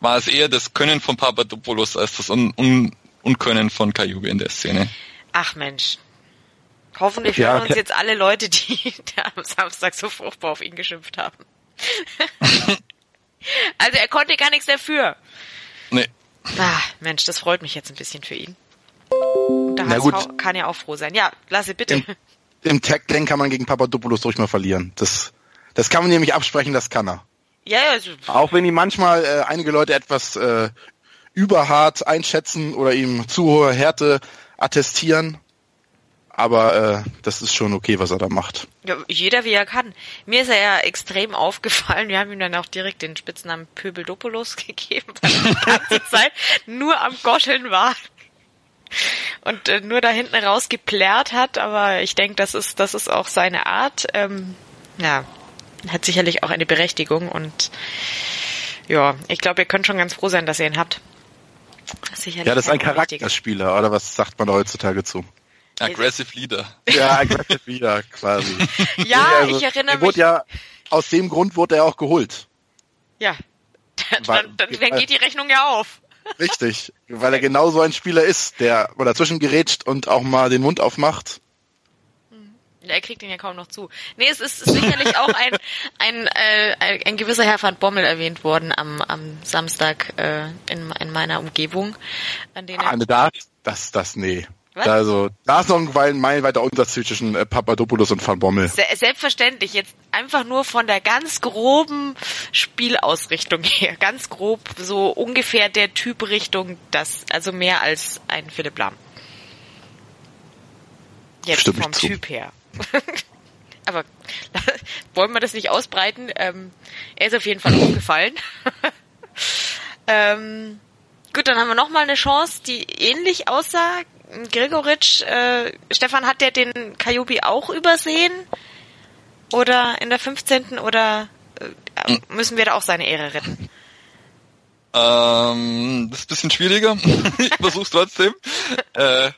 war es eher das Können von Papadopoulos als das Un Un Unkönnen von Kajubi in der Szene. Ach Mensch. Hoffentlich ja, hören uns jetzt alle Leute, die [LAUGHS] am Samstag so furchtbar auf ihn geschimpft haben. [LAUGHS] also er konnte gar nichts dafür. Nee. Ah, Mensch, das freut mich jetzt ein bisschen für ihn. Da kann ja auch froh sein. Ja, Lasse, bitte. Im, im Tackling kann man gegen Papadopoulos durch mal verlieren. Das, das kann man nämlich absprechen, das kann er. Ja, ja. Auch wenn ihm manchmal äh, einige Leute etwas äh, überhart einschätzen oder ihm zu hohe Härte attestieren. Aber äh, das ist schon okay, was er da macht. Ja, jeder wie er kann. Mir ist er ja extrem aufgefallen. Wir haben ihm dann auch direkt den Spitznamen Pöbeldopoulos [LAUGHS] gegeben, weil er die ganze Zeit nur am Goscheln war und äh, nur da hinten rausgeplärrt hat, aber ich denke, das ist, das ist auch seine Art. Ähm, ja, hat sicherlich auch eine Berechtigung und ja, ich glaube, ihr könnt schon ganz froh sein, dass ihr ihn habt. Sicherlich ja, das ist ein Charakterspieler, oder was sagt man heutzutage zu? Aggressive Leader. Ja, Aggressive Leader quasi. [LAUGHS] ja, also, ich erinnere mich. Wurde ja, aus dem Grund wurde er auch geholt. Ja, dann, dann, dann geht die Rechnung ja auf. Richtig, weil er genau so ein Spieler ist, der mal dazwischen gerätscht und auch mal den Mund aufmacht. Er kriegt ihn ja kaum noch zu. Nee, es ist sicherlich auch ein, ein, äh, ein, ein gewisser Herr van Bommel erwähnt worden am, am Samstag äh, in, in meiner Umgebung. An denen ah, da, das, das, nee. Was? Also, da ist noch ein meilenweiter Unterschied zwischen äh, Papadopoulos und Van Bommel. Se selbstverständlich, jetzt einfach nur von der ganz groben Spielausrichtung her. Ganz grob, so ungefähr der Typ Richtung, das, also mehr als ein Philipp Lahm. Jetzt Stimmt vom Typ her. [LAUGHS] Aber [LAUGHS] wollen wir das nicht ausbreiten? Ähm, er ist auf jeden Fall aufgefallen. [LAUGHS] ähm, gut, dann haben wir nochmal eine Chance, die ähnlich aussah. Gregoritsch, äh, Stefan, hat der den Kajubi auch übersehen? Oder in der 15. oder äh, müssen wir da auch seine Ehre retten? Ähm, das ist ein bisschen schwieriger. [LAUGHS] ich versuch's trotzdem. [LAUGHS] äh,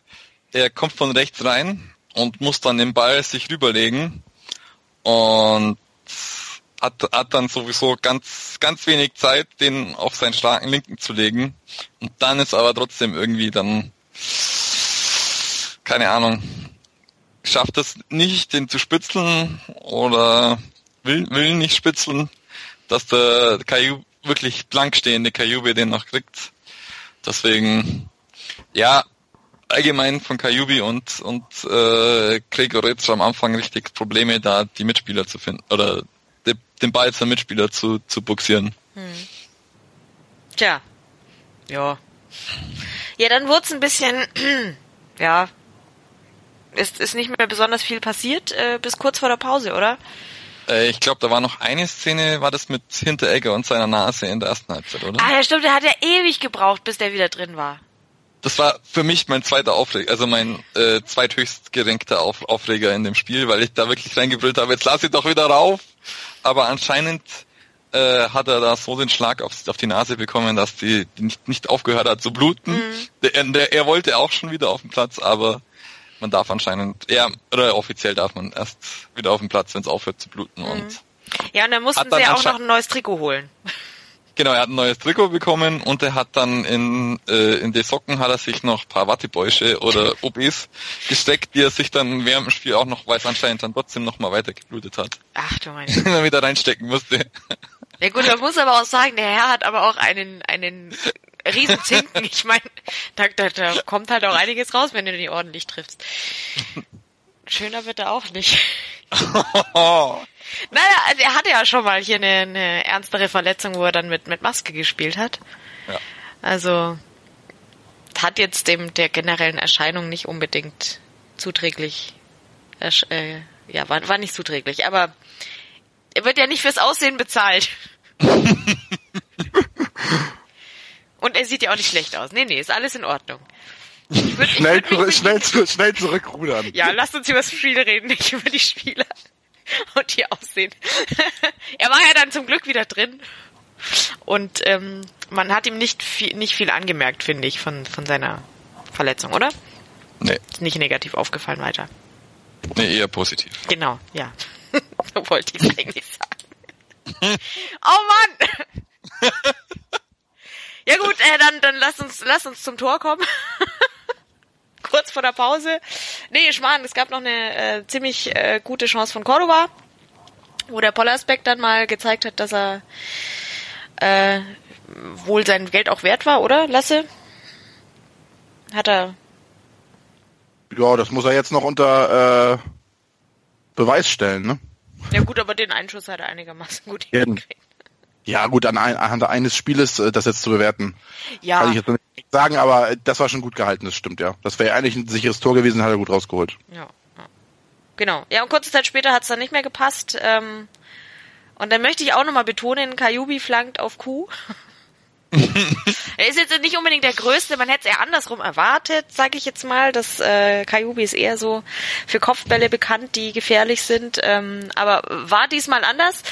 er kommt von rechts rein und muss dann den Ball sich rüberlegen und hat, hat dann sowieso ganz, ganz wenig Zeit, den auf seinen starken Linken zu legen. Und dann ist aber trotzdem irgendwie dann keine Ahnung, schafft es nicht, den zu spitzeln oder will, will nicht spitzeln, dass der Kayu wirklich blank stehende Kayube den noch kriegt. Deswegen, ja, allgemein von Kajubi und und äh, Gregoritsch am Anfang richtig Probleme, da die Mitspieler zu finden oder de, den Ball zum Mitspieler zu zu buxieren. Hm. Tja, ja, ja, dann wurde es ein bisschen, [CLEARS THROAT] ja, ist ist nicht mehr besonders viel passiert äh, bis kurz vor der Pause, oder? Äh, ich glaube, da war noch eine Szene, war das mit Hinteregger und seiner Nase in der ersten Halbzeit, oder? Ah, ja, stimmt, der hat ja ewig gebraucht, bis der wieder drin war das war für mich mein zweiter Aufreger, also mein äh, zweithöchst gerenkter Auf Aufreger in dem Spiel, weil ich da wirklich reingebrüllt habe, jetzt lass ich doch wieder rauf. Aber anscheinend äh, hat er da so den Schlag auf, auf die Nase bekommen, dass die, die nicht, nicht aufgehört hat zu bluten. Mhm. Der, der, er wollte auch schon wieder auf den Platz, aber man darf anscheinend, ja, oder offiziell darf man erst wieder auf den Platz, wenn es aufhört zu bluten. Mhm. Und ja, und dann mussten dann sie auch noch ein neues Trikot holen. [LAUGHS] Genau, er hat ein neues Trikot bekommen und er hat dann in, äh, in die Socken hat er sich noch paar Wattebäusche oder [LAUGHS] OBs gesteckt, die er sich dann während dem Spiel auch noch, weil es anscheinend dann trotzdem noch mal weiter geblutet hat. Ach du meine. [LAUGHS] Wenn er wieder reinstecken musste. Ja gut, man muss aber auch sagen, der Herr hat aber auch einen, einen Riesenzinken. Ich meine, da, da, da kommt halt auch einiges raus, wenn du den ordentlich triffst. Schöner wird er auch nicht. [LAUGHS] Naja, also er hatte ja schon mal hier eine, eine ernstere Verletzung, wo er dann mit, mit Maske gespielt hat. Ja. Also hat jetzt dem der generellen Erscheinung nicht unbedingt zuträglich. Äh, ja, war, war nicht zuträglich, aber er wird ja nicht fürs Aussehen bezahlt. [LAUGHS] Und er sieht ja auch nicht schlecht aus. Nee, nee, ist alles in Ordnung. Würd, schnell, zurück, schnell, schnell zurückrudern. Ja, lasst uns über das Spiel reden, nicht über die Spieler. und die aussehen. [LAUGHS] er war ja dann zum Glück wieder drin. Und ähm, man hat ihm nicht viel, nicht viel angemerkt, finde ich, von, von seiner Verletzung, oder? Nee. Ist nicht negativ aufgefallen weiter. Nee, eher positiv. Genau, ja. [LAUGHS] so wollte ich eigentlich sagen. [LAUGHS] oh Mann! Ja gut, äh, dann, dann lass uns, lass uns zum Tor kommen [LAUGHS] kurz vor der Pause. Nee, Schmarrn, es gab noch eine äh, ziemlich äh, gute Chance von Cordoba, wo der Pollersbeck dann mal gezeigt hat, dass er äh, wohl sein Geld auch wert war, oder, Lasse? Hat er. Ja, das muss er jetzt noch unter äh, Beweis stellen, ne? Ja gut, aber den Einschuss hat er einigermaßen gut hingekriegt. Ja, gut, an ein, anhand eines Spieles äh, das jetzt zu bewerten. Ja. Kann ich jetzt nicht sagen, aber das war schon gut gehalten, das stimmt, ja. Das wäre eigentlich ein sicheres Tor gewesen, hat er gut rausgeholt. Ja. ja. Genau. Ja, und kurze Zeit später hat es dann nicht mehr gepasst. Ähm, und dann möchte ich auch nochmal betonen, Kajubi flankt auf Kuh. [LAUGHS] er ist jetzt nicht unbedingt der Größte, man hätte es eher andersrum erwartet, sage ich jetzt mal. Das äh, Kajubi ist eher so für Kopfbälle bekannt, die gefährlich sind. Ähm, aber war diesmal anders.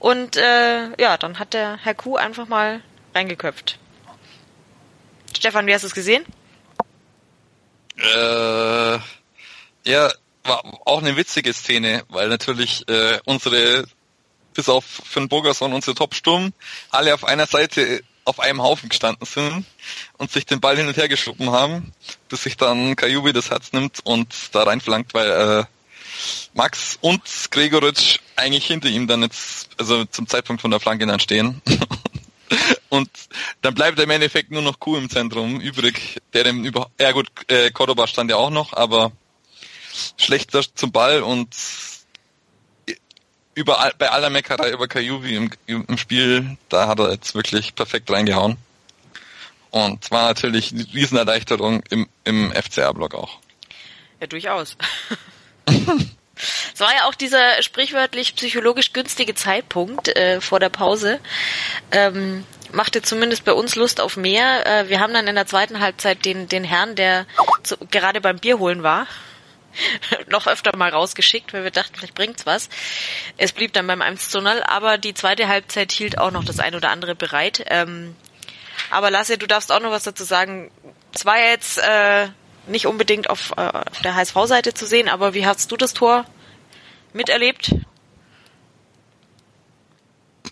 Und äh, ja, dann hat der Herr Kuh einfach mal reingeköpft. Stefan, wie hast du es gesehen? Äh, ja, war auch eine witzige Szene, weil natürlich äh, unsere, bis auf Finn Burgerson, unsere Top-Sturm, alle auf einer Seite auf einem Haufen gestanden sind und sich den Ball hin und her geschoben haben, bis sich dann Kajubi das Herz nimmt und da reinflankt, weil äh, Max und Gregoritsch eigentlich hinter ihm dann jetzt, also zum Zeitpunkt von der Flanke dann stehen. [LAUGHS] und dann bleibt im Endeffekt nur noch Kuh im Zentrum übrig, der dem über, ja gut, äh, Cordoba stand ja auch noch, aber schlechter zum Ball und überall, bei aller Meckerei über Kajuvi im, im Spiel, da hat er jetzt wirklich perfekt reingehauen. Und war natürlich eine Riesenerleichterung im, im FCR-Block auch. Ja, durchaus. Es war ja auch dieser sprichwörtlich psychologisch günstige Zeitpunkt äh, vor der Pause. Ähm, machte zumindest bei uns Lust auf mehr. Äh, wir haben dann in der zweiten Halbzeit den, den Herrn, der zu, gerade beim Bier holen war, [LAUGHS] noch öfter mal rausgeschickt, weil wir dachten, vielleicht bringt's was. Es blieb dann beim 1 zu 0, aber die zweite Halbzeit hielt auch noch das ein oder andere bereit. Ähm, aber Lasse, du darfst auch noch was dazu sagen. Es war jetzt äh, nicht unbedingt auf, äh, auf der HSV-Seite zu sehen, aber wie hast du das Tor miterlebt?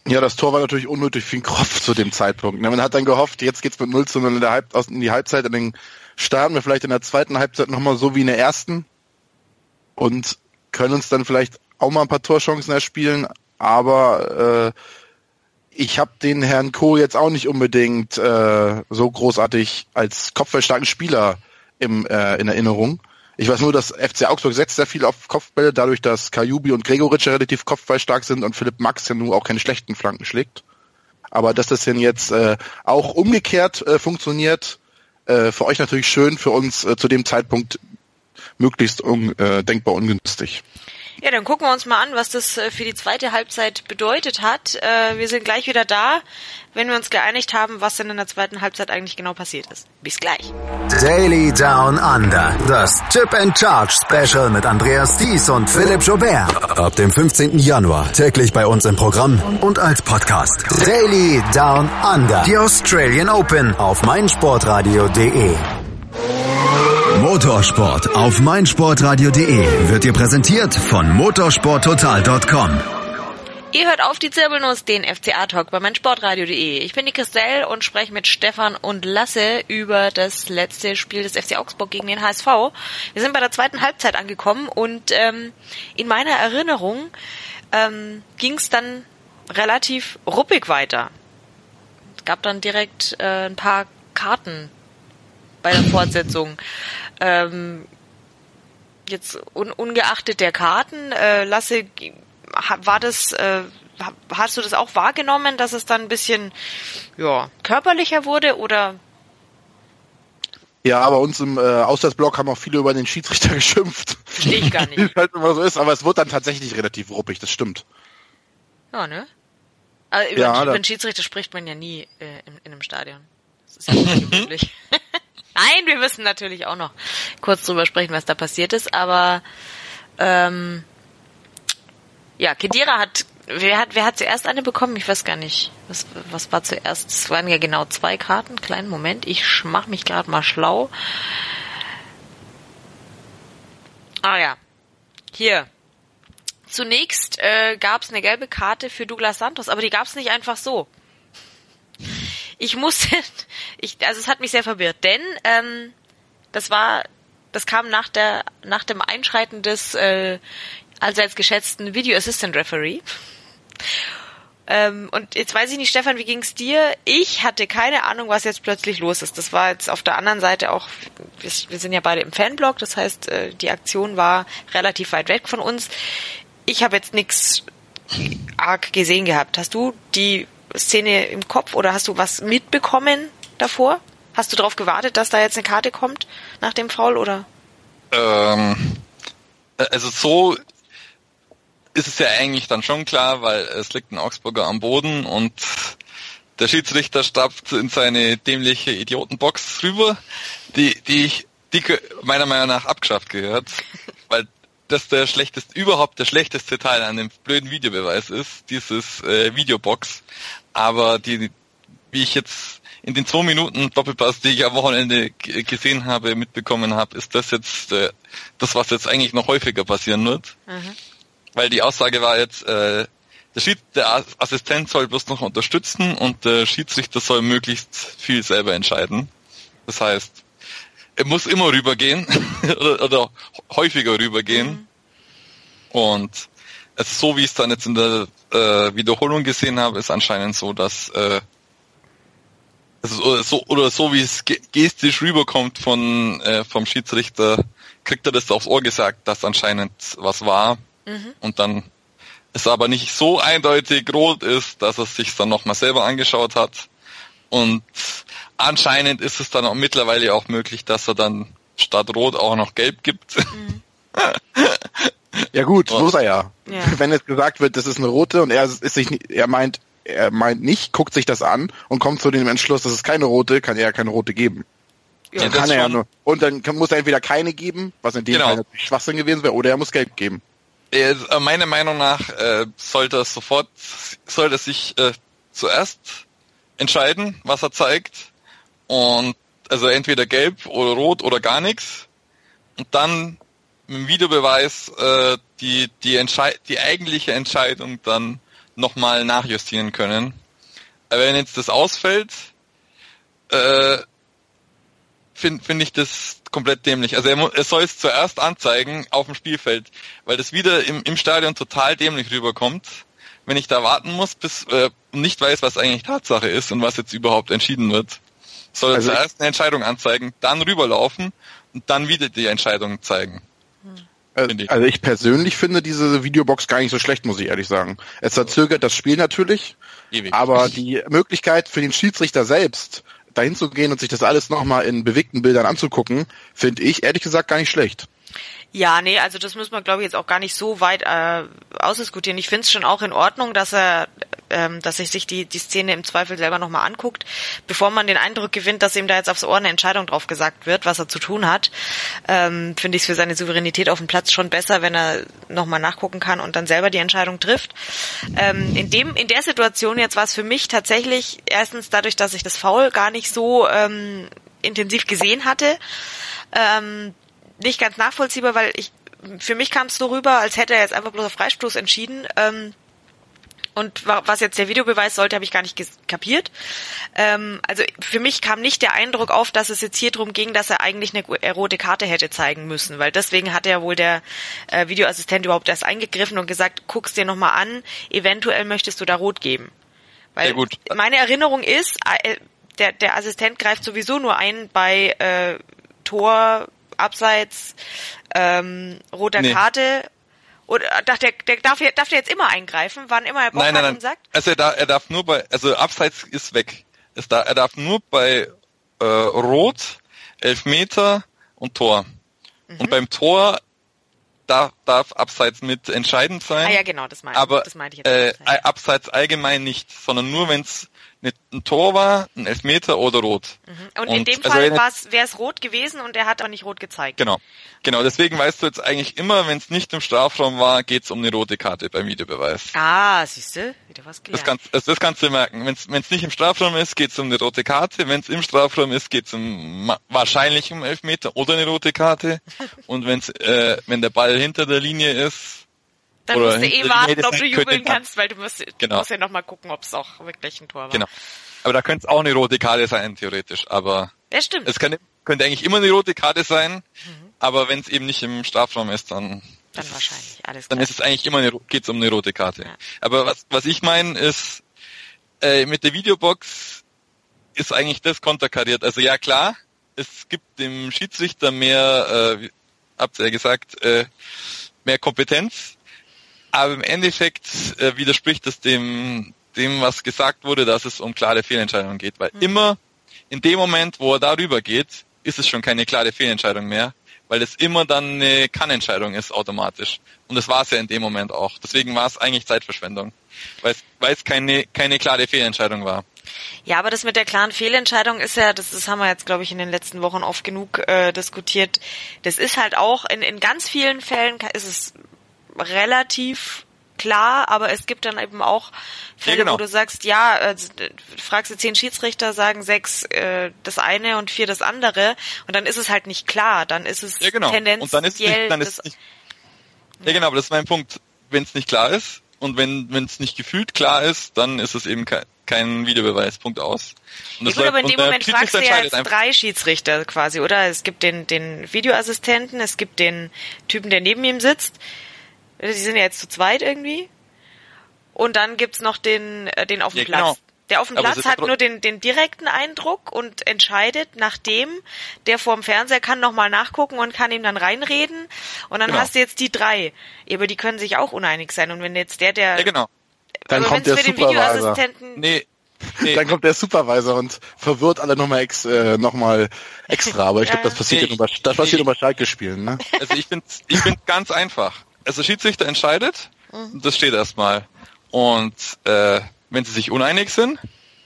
Ja, das Tor war natürlich unnötig für den Kopf zu dem Zeitpunkt. Man hat dann gehofft, jetzt geht's mit 0 zu 0 in, der Halb, in die Halbzeit, in den starten wir vielleicht in der zweiten Halbzeit nochmal so wie in der ersten und können uns dann vielleicht auch mal ein paar Torchancen erspielen, aber äh, ich habe den Herrn Co. jetzt auch nicht unbedingt äh, so großartig als kopfballstarken Spieler im, äh, in Erinnerung. Ich weiß nur, dass FC Augsburg setzt sehr viel auf Kopfbälle, dadurch, dass Kajubi und Gregoritsch relativ kopfballstark sind und Philipp Max ja nun auch keine schlechten Flanken schlägt. Aber dass das denn jetzt äh, auch umgekehrt äh, funktioniert, äh, für euch natürlich schön, für uns äh, zu dem Zeitpunkt möglichst un, äh, denkbar ungünstig. Ja, dann gucken wir uns mal an, was das äh, für die zweite Halbzeit bedeutet hat. Äh, wir sind gleich wieder da, wenn wir uns geeinigt haben, was denn in der zweiten Halbzeit eigentlich genau passiert ist. Bis gleich. Daily Down Under. Das Chip and Charge Special mit Andreas Thies und Philipp Jobert. Ab dem 15. Januar täglich bei uns im Programm und als Podcast. Daily Down Under. Die Australian Open auf meinsportradio.de. Motorsport auf meinsportradio.de wird dir präsentiert von motorsporttotal.com. Ihr hört auf die Zirbelnuss, den FCA-Talk bei meinsportradio.de. Ich bin die Christelle und spreche mit Stefan und Lasse über das letzte Spiel des FC Augsburg gegen den HSV. Wir sind bei der zweiten Halbzeit angekommen und ähm, in meiner Erinnerung ähm, ging es dann relativ ruppig weiter. Es gab dann direkt äh, ein paar Karten bei der Fortsetzung. Ähm, jetzt un, ungeachtet der Karten, äh, Lasse, war das, äh, hast du das auch wahrgenommen, dass es dann ein bisschen ja, körperlicher wurde oder? Ja, bei uns im äh, Auswärtsblock haben auch viele über den Schiedsrichter [LAUGHS] geschimpft. Verstehe ich gar nicht. [LAUGHS] Wie halt immer so ist, aber es wird dann tatsächlich relativ ruppig, das stimmt. Ja, ne? Also über, Ja, über da- den Schiedsrichter spricht man ja nie äh, in, in einem Stadion. Das ist ja nicht [LAUGHS] gewöhnlich. Nein, wir müssen natürlich auch noch kurz drüber sprechen, was da passiert ist, aber ähm, ja, Kedira hat wer hat wer hat zuerst eine bekommen? Ich weiß gar nicht. Was was war zuerst? Es waren ja genau zwei Karten. Kleinen Moment, ich mach mich gerade mal schlau. Ah ja. Hier. Zunächst äh, gab es eine gelbe Karte für Douglas Santos, aber die gab es nicht einfach so. Ich musste, ich, also es hat mich sehr verwirrt, denn ähm, das war, das kam nach der, nach dem Einschreiten des äh, allseits geschätzten Video Assistant Referee. Ähm, und jetzt weiß ich nicht, Stefan, wie ging's dir? Ich hatte keine Ahnung, was jetzt plötzlich los ist. Das war jetzt auf der anderen Seite auch, wir, wir sind ja beide im Fanblog, das heißt, äh, die Aktion war relativ weit weg von uns. Ich habe jetzt nichts arg gesehen gehabt. Hast du die Szene im Kopf oder hast du was mitbekommen davor? Hast du darauf gewartet, dass da jetzt eine Karte kommt nach dem Foul oder? Ähm, äh, also so ist es ja eigentlich dann schon klar, weil es liegt ein Augsburger am Boden und der Schiedsrichter stapft in seine dämliche Idiotenbox rüber, die, die, ich- die meiner Meinung nach abgeschafft gehört, [LAUGHS] weil das der schlechteste, überhaupt der schlechteste Teil an dem blöden Videobeweis ist, dieses äh, Videobox. Aber die, wie ich jetzt in den zwei Minuten Doppelpass, die ich am Wochenende gesehen habe, mitbekommen habe, ist das jetzt äh, das, was jetzt eigentlich noch häufiger passieren wird. Weil die Aussage war jetzt, äh, der, Schied, der As- Assistent soll bloß noch unterstützen und der Schiedsrichter soll möglichst viel selber entscheiden. Das heißt, er muss immer rübergehen [LAUGHS] oder, oder häufiger rübergehen. Und also so wie ich es dann jetzt in der äh, Wiederholung gesehen habe, ist anscheinend so, dass äh, also, oder so oder so wie es ge- gestisch rüberkommt von äh, vom Schiedsrichter, kriegt er das aufs Ohr gesagt, dass anscheinend was war. Und dann es aber nicht so eindeutig rot ist, dass er sich dann nochmal selber angeschaut hat. Und anscheinend ist es dann auch mittlerweile auch möglich, dass er dann statt rot auch noch gelb gibt. [LAUGHS] Ja gut, Oh. muss er ja. Ja. [LAUGHS] Wenn jetzt gesagt wird, das ist eine rote und er ist sich er meint, er meint nicht, guckt sich das an und kommt zu dem Entschluss, das ist keine rote, kann er ja keine rote geben. Ja, Dann kann er ja nur. Und dann kann, muss er entweder keine geben, was in dem Genau. Fall natürlich Schwachsinn gewesen wäre, oder er muss gelb geben. Äh, meiner Meinung nach äh, sollte er sofort, sollte er sich äh, zuerst entscheiden, was er zeigt. Und also entweder gelb oder rot oder gar nichts. Und dann mit dem Videobeweis äh, die, die, Entschei die eigentliche Entscheidung dann nochmal nachjustieren können. Äh, Wenn jetzt das ausfällt, äh, finde find ich das komplett dämlich. Also er, er soll es zuerst anzeigen auf dem Spielfeld, weil das wieder im, im Stadion total dämlich rüberkommt, wenn ich da warten muss, bis äh, nicht weiß, was eigentlich Tatsache ist und was jetzt überhaupt entschieden wird. Soll er also zuerst eine Entscheidung anzeigen, dann rüberlaufen und dann wieder die Entscheidung zeigen. Also ich. also ich persönlich finde diese Videobox gar nicht so schlecht, muss ich ehrlich sagen. Es verzögert das Spiel natürlich, Ewig. aber die Möglichkeit für den Schiedsrichter selbst, dahin zu gehen und sich das alles nochmal in bewegten Bildern anzugucken, finde ich ehrlich gesagt gar nicht schlecht. Ja, nee, also das müssen wir, glaube ich, jetzt auch gar nicht so weit äh, ausdiskutieren. Ich finde es schon auch in Ordnung, dass er, ähm, dass er sich die, die Szene im Zweifel selber nochmal anguckt, bevor man den Eindruck gewinnt, dass ihm da jetzt aufs Ohr eine Entscheidung drauf gesagt wird, was er zu tun hat. Ähm, finde ich es für seine Souveränität auf dem Platz schon besser, wenn er nochmal nachgucken kann und dann selber die Entscheidung trifft. Ähm, in dem, in der Situation jetzt war es für mich tatsächlich erstens dadurch, dass ich das Foul gar nicht so ähm, intensiv gesehen hatte. Ähm, nicht ganz nachvollziehbar, weil ich für mich kam es so rüber, als hätte er jetzt einfach bloß auf Freistoß entschieden. Ähm, und was jetzt der Videobeweis sollte, habe ich gar nicht kapiert. Ähm, also für mich kam nicht der Eindruck auf, dass es jetzt hier drum ging, dass er eigentlich eine rote Karte hätte zeigen müssen, weil deswegen hat ja wohl der äh, Videoassistent überhaupt erst eingegriffen und gesagt, guck's dir nochmal an, eventuell möchtest du da rot geben. Weil meine Erinnerung ist, äh, der, der Assistent greift sowieso nur ein bei äh, Tor, Abseits, ähm, roter nee. Karte. Oder darf der, der darf, darf der jetzt immer eingreifen, wann immer er Bock nein, nein, nein. sagt? Also er darf, er darf nur bei, also Abseits ist weg. Es da, er darf nur bei äh, Rot, Elfmeter und Tor. Mhm. Und beim Tor darf, darf Abseits mit entscheidend sein. Ah ja, genau, das meine aber, das meinte ich jetzt. Äh, Abseits allgemein nicht, sondern nur wenn es ein Tor war, ein Elfmeter oder rot. Mhm. Und, und, in dem also Fall wäre es rot gewesen und er hat auch nicht rot gezeigt. Genau. Genau, deswegen weißt du jetzt eigentlich immer, wenn es nicht im Strafraum war, geht es um eine rote Karte beim Videobeweis. Ah, siehst du, wieder was gelernt. Das kannst, also das kannst du merken. Wenn es nicht im Strafraum ist, geht es um eine rote Karte. Wenn es im Strafraum ist, geht es um wahrscheinlich um Elfmeter oder eine rote Karte. [LAUGHS] und wenn's, äh, wenn der Ball hinter der Linie ist, dann Oder musst du eh warten, ob du jubeln kannst, weil du musst, genau. musst ja nochmal gucken, ob es auch wirklich ein Tor war. Genau. Aber da könnte es auch eine rote Karte sein, theoretisch. Aber ja, stimmt. es kann, könnte eigentlich immer eine rote Karte sein, mhm. aber wenn es eben nicht im Strafraum ist, dann dann wahrscheinlich alles klar. Dann ist es eigentlich immer eine, geht's um eine rote Karte. Ja. Aber was was ich meine ist äh, mit der Videobox ist eigentlich das konterkariert. Also ja klar, es gibt dem Schiedsrichter mehr, äh, habt ihr ja gesagt, äh, mehr Kompetenz aber im Endeffekt äh, widerspricht es dem, dem, was gesagt wurde, dass es um klare Fehlentscheidungen geht. Weil mhm. immer in dem Moment, wo er darüber geht, ist es schon keine klare Fehlentscheidung mehr, weil es immer dann eine Kannentscheidung ist automatisch. Und das war es ja in dem Moment auch. Deswegen war es eigentlich Zeitverschwendung, weil es, weil es keine, keine klare Fehlentscheidung war. Ja, aber das mit der klaren Fehlentscheidung ist ja, das, das haben wir jetzt, glaube ich, in den letzten Wochen oft genug äh, diskutiert. Das ist halt auch, in, in ganz vielen Fällen ist es relativ klar, aber es gibt dann eben auch Fälle, ja, genau. wo du sagst, ja, äh, fragst du zehn Schiedsrichter, sagen sechs äh, das eine und vier das andere und dann ist es halt nicht klar, dann ist es ja, genau. tendenziell... Und dann ist, nicht, dann ist nicht, ja, genau, aber das ist mein Punkt. Wenn es nicht klar ist und wenn wenn es nicht gefühlt klar ist, dann ist es eben kein, kein Videobeweis. Punkt aus. Und das ja, gut, aber in dem Moment fragst du ja jetzt drei Schiedsrichter quasi, oder? Es gibt den, den Videoassistenten, es gibt den Typen, der neben ihm sitzt die sind ja jetzt zu zweit irgendwie. Und dann gibt's noch den, äh, den auf dem ja, Platz. Genau. Der auf dem Platz hat nur den, den direkten Eindruck und entscheidet nachdem. Der vorm Fernseher kann nochmal nachgucken und kann ihm dann reinreden. Und dann genau. hast du jetzt die drei. Aber die können sich auch uneinig sein. Und wenn jetzt der, der... Ja, genau. Dann kommt der Supervisor. Nee, Nee. Dann kommt der Supervisor und verwirrt alle nochmal ex, äh, noch extra. Aber ich glaube, [LAUGHS] das passiert nee, ja nur bei, das passiert nee. nur bei Schalke-Spielen, ne? Also ich finde ich find ganz einfach also Schiedsrichter entscheidet, mhm. das steht erstmal. Und äh, wenn sie sich uneinig sind,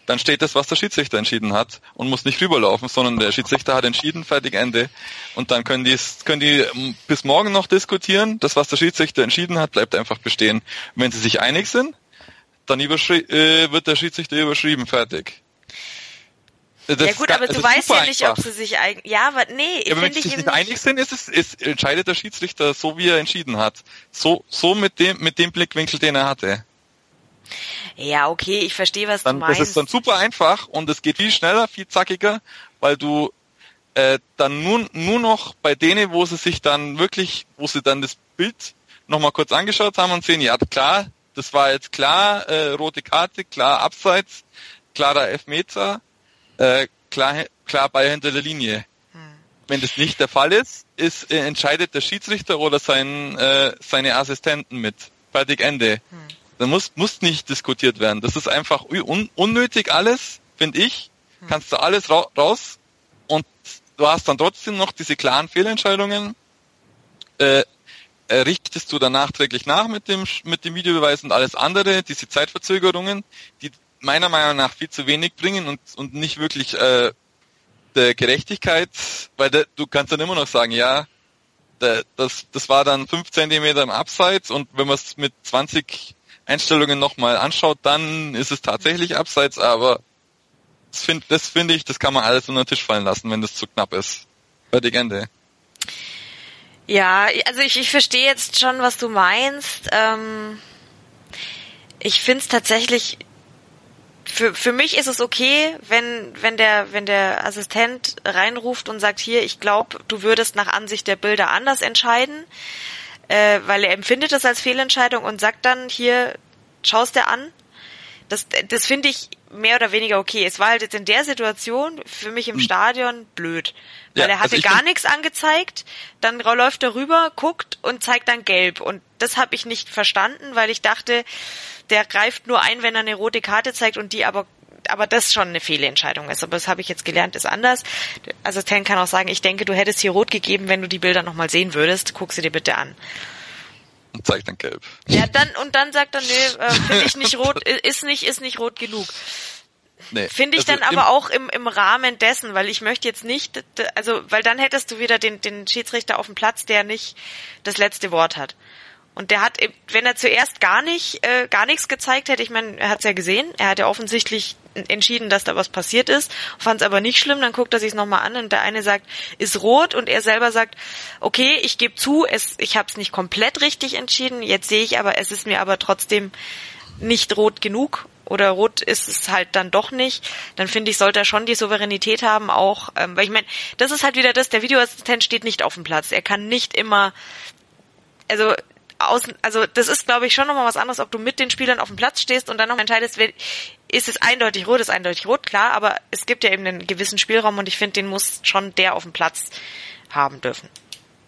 dann steht das, was der Schiedsrichter entschieden hat und muss nicht rüberlaufen, sondern der Schiedsrichter hat entschieden, fertig, Ende. Und dann können die, können die ähm, bis morgen noch diskutieren. Das, was der Schiedsrichter entschieden hat, bleibt einfach bestehen. Und wenn sie sich einig sind, dann äh, wird der Schiedsrichter überschrieben, fertig. Das ja gut, aber du weißt ja nicht, einfach. ob sie sich eigen. Ja, aber nee, ja, aber wenn sie sich nicht einig sind, ist es, ist, entscheidet der Schiedsrichter so, wie er entschieden hat. So, so mit dem, mit dem Blickwinkel, den er hatte. Ja, okay, ich verstehe, was dann, du meinst. Das ist dann super einfach und es geht viel schneller, viel zackiger, weil du äh, dann nur, nur noch bei denen, wo sie sich dann wirklich, wo sie dann das Bild nochmal kurz angeschaut haben und sehen, ja klar, das war jetzt klar, äh, rote Karte, klar Abseits, klarer Elfmeter, äh, klar, klar Ball hinter der Linie. Hm. Wenn das nicht der Fall ist, ist äh, entscheidet der Schiedsrichter oder sein, äh, seine Assistenten mit. Fertig Ende. Hm. Da muss, muss nicht diskutiert werden. Das ist einfach un unnötig alles, finde ich. Hm. Kannst du alles ra raus und du hast dann trotzdem noch diese klaren Fehlentscheidungen. Äh, äh, richtest du dann nachträglich nach mit dem, mit dem Videobeweis und alles andere, diese Zeitverzögerungen, die meiner Meinung nach viel zu wenig bringen und, und nicht wirklich äh, der Gerechtigkeit, weil de, du kannst dann immer noch sagen, ja, de, das, das war dann fünf Zentimeter im Abseits und wenn man es mit 20 Einstellungen nochmal anschaut, dann ist es tatsächlich Abseits, aber das finde find ich, das kann man alles unter den Tisch fallen lassen, wenn das zu knapp ist. Fertig Ende. Ja, also ich, ich verstehe jetzt schon, was du meinst. Ähm, ich finde es tatsächlich, für, für mich ist es okay, wenn, wenn, der, wenn der Assistent reinruft und sagt, hier, ich glaube, du würdest nach Ansicht der Bilder anders entscheiden, äh, weil er empfindet das als Fehlentscheidung und sagt dann, hier, schaust dir an. Das, das finde ich mehr oder weniger okay. Es war halt jetzt in der Situation für mich im hm. Stadion blöd. Weil ja, er hatte also gar nichts angezeigt, dann läuft er rüber, guckt und zeigt dann gelb. Und das habe ich nicht verstanden, weil ich dachte, der greift nur ein, wenn er eine rote Karte zeigt und die aber aber das schon eine Fehlentscheidung ist. Aber das habe ich jetzt gelernt, ist anders. Also Ten kann auch sagen, ich denke, du hättest hier rot gegeben, wenn du die Bilder nochmal sehen würdest. Guck sie dir bitte an. Und zeigt dann gelb. Ja, dann, und dann sagt er, nee, äh, [LAUGHS] finde ich nicht rot, ist nicht, ist nicht rot genug. Nee, Finde ich also dann aber auch im, im Rahmen dessen, weil ich möchte jetzt nicht, also, weil dann hättest du wieder den, den Schiedsrichter auf dem Platz, der nicht das letzte Wort hat. Und der hat, wenn er zuerst gar nicht, äh, gar nichts gezeigt hätte, ich meine, er hat es ja gesehen, er hat ja offensichtlich entschieden, dass da was passiert ist, fand es aber nicht schlimm, dann guckt er sich nochmal an und der eine sagt, ist rot und er selber sagt, okay, ich gebe zu, es, ich habe es nicht komplett richtig entschieden, jetzt sehe ich aber, es ist mir aber trotzdem nicht rot genug oder rot ist es halt dann doch nicht, dann finde ich, sollte er schon die Souveränität haben, auch, ähm, weil ich meine, das ist halt wieder das, der Videoassistent steht nicht auf dem Platz. Er kann nicht immer, also außen, also das ist, glaube ich, schon nochmal was anderes, ob du mit den Spielern auf dem Platz stehst und dann noch entscheidest, ist es eindeutig rot, ist eindeutig rot, klar, aber es gibt ja eben einen gewissen Spielraum und ich finde, den muss schon der auf dem Platz haben dürfen.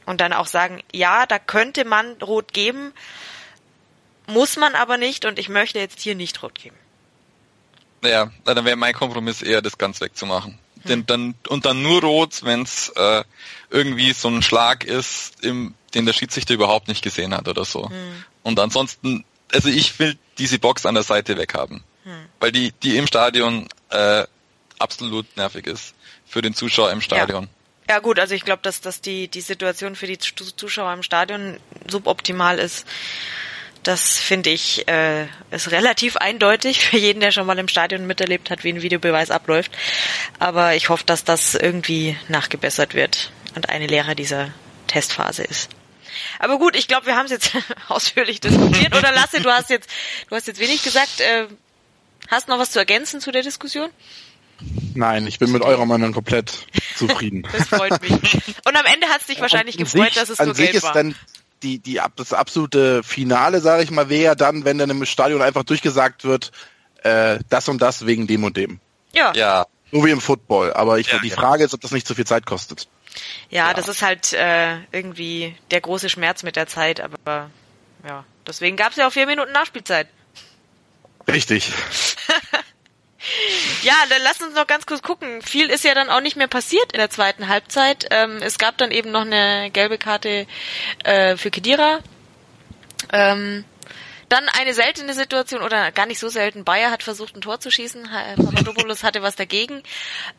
Und dann auch sagen, ja, da könnte man rot geben, muss man aber nicht und ich möchte jetzt hier nicht rot geben. Ja, dann wäre mein Kompromiss eher, das ganz wegzumachen. Hm. Denn dann, und dann nur rot, wenn es äh, irgendwie so ein Schlag ist, im, den der Schiedsrichter überhaupt nicht gesehen hat oder so. Hm. Und ansonsten, also ich will diese Box an der Seite weghaben. Hm. Weil die, die im Stadion äh, absolut nervig ist. Für den Zuschauer im Stadion. Ja. ja gut, also ich glaube, dass, dass die, die Situation für die Zuschauer im Stadion suboptimal ist. Das finde ich äh, ist relativ eindeutig für jeden, der schon mal im Stadion miterlebt hat, wie ein Videobeweis abläuft. Aber ich hoffe, dass das irgendwie nachgebessert wird und eine Lehre dieser Testphase ist. Aber gut, ich glaube, wir haben es jetzt [LAUGHS] ausführlich diskutiert. Oder Lasse, du hast jetzt, du hast jetzt wenig gesagt. Äh, hast noch was zu ergänzen zu der Diskussion? Nein, ich bin mit eurer Meinung komplett zufrieden. das freut mich. Und am Ende hat es dich wahrscheinlich gefreut, sich, dass es so gelb war. Dann die, die, das absolute Finale, sage ich mal, wäre ja dann, wenn dann im Stadion einfach durchgesagt wird, äh, das und das wegen dem und dem. Ja. Ja. So wie im Football. Aber ich, ja, die Frage ist, ob das nicht zu viel Zeit kostet. Ja, ja. das ist halt äh, irgendwie der große Schmerz mit der Zeit, aber ja, deswegen gab es ja auch vier Minuten Nachspielzeit. Richtig. [LAUGHS] Ja, dann lass uns noch ganz kurz gucken. Viel ist ja dann auch nicht mehr passiert in der zweiten Halbzeit. Ähm, es gab dann eben noch eine gelbe Karte äh, für Kedira. Ähm, dann eine seltene Situation oder gar nicht so selten. Bayer hat versucht, ein Tor zu schießen. Papadopoulos hatte was dagegen.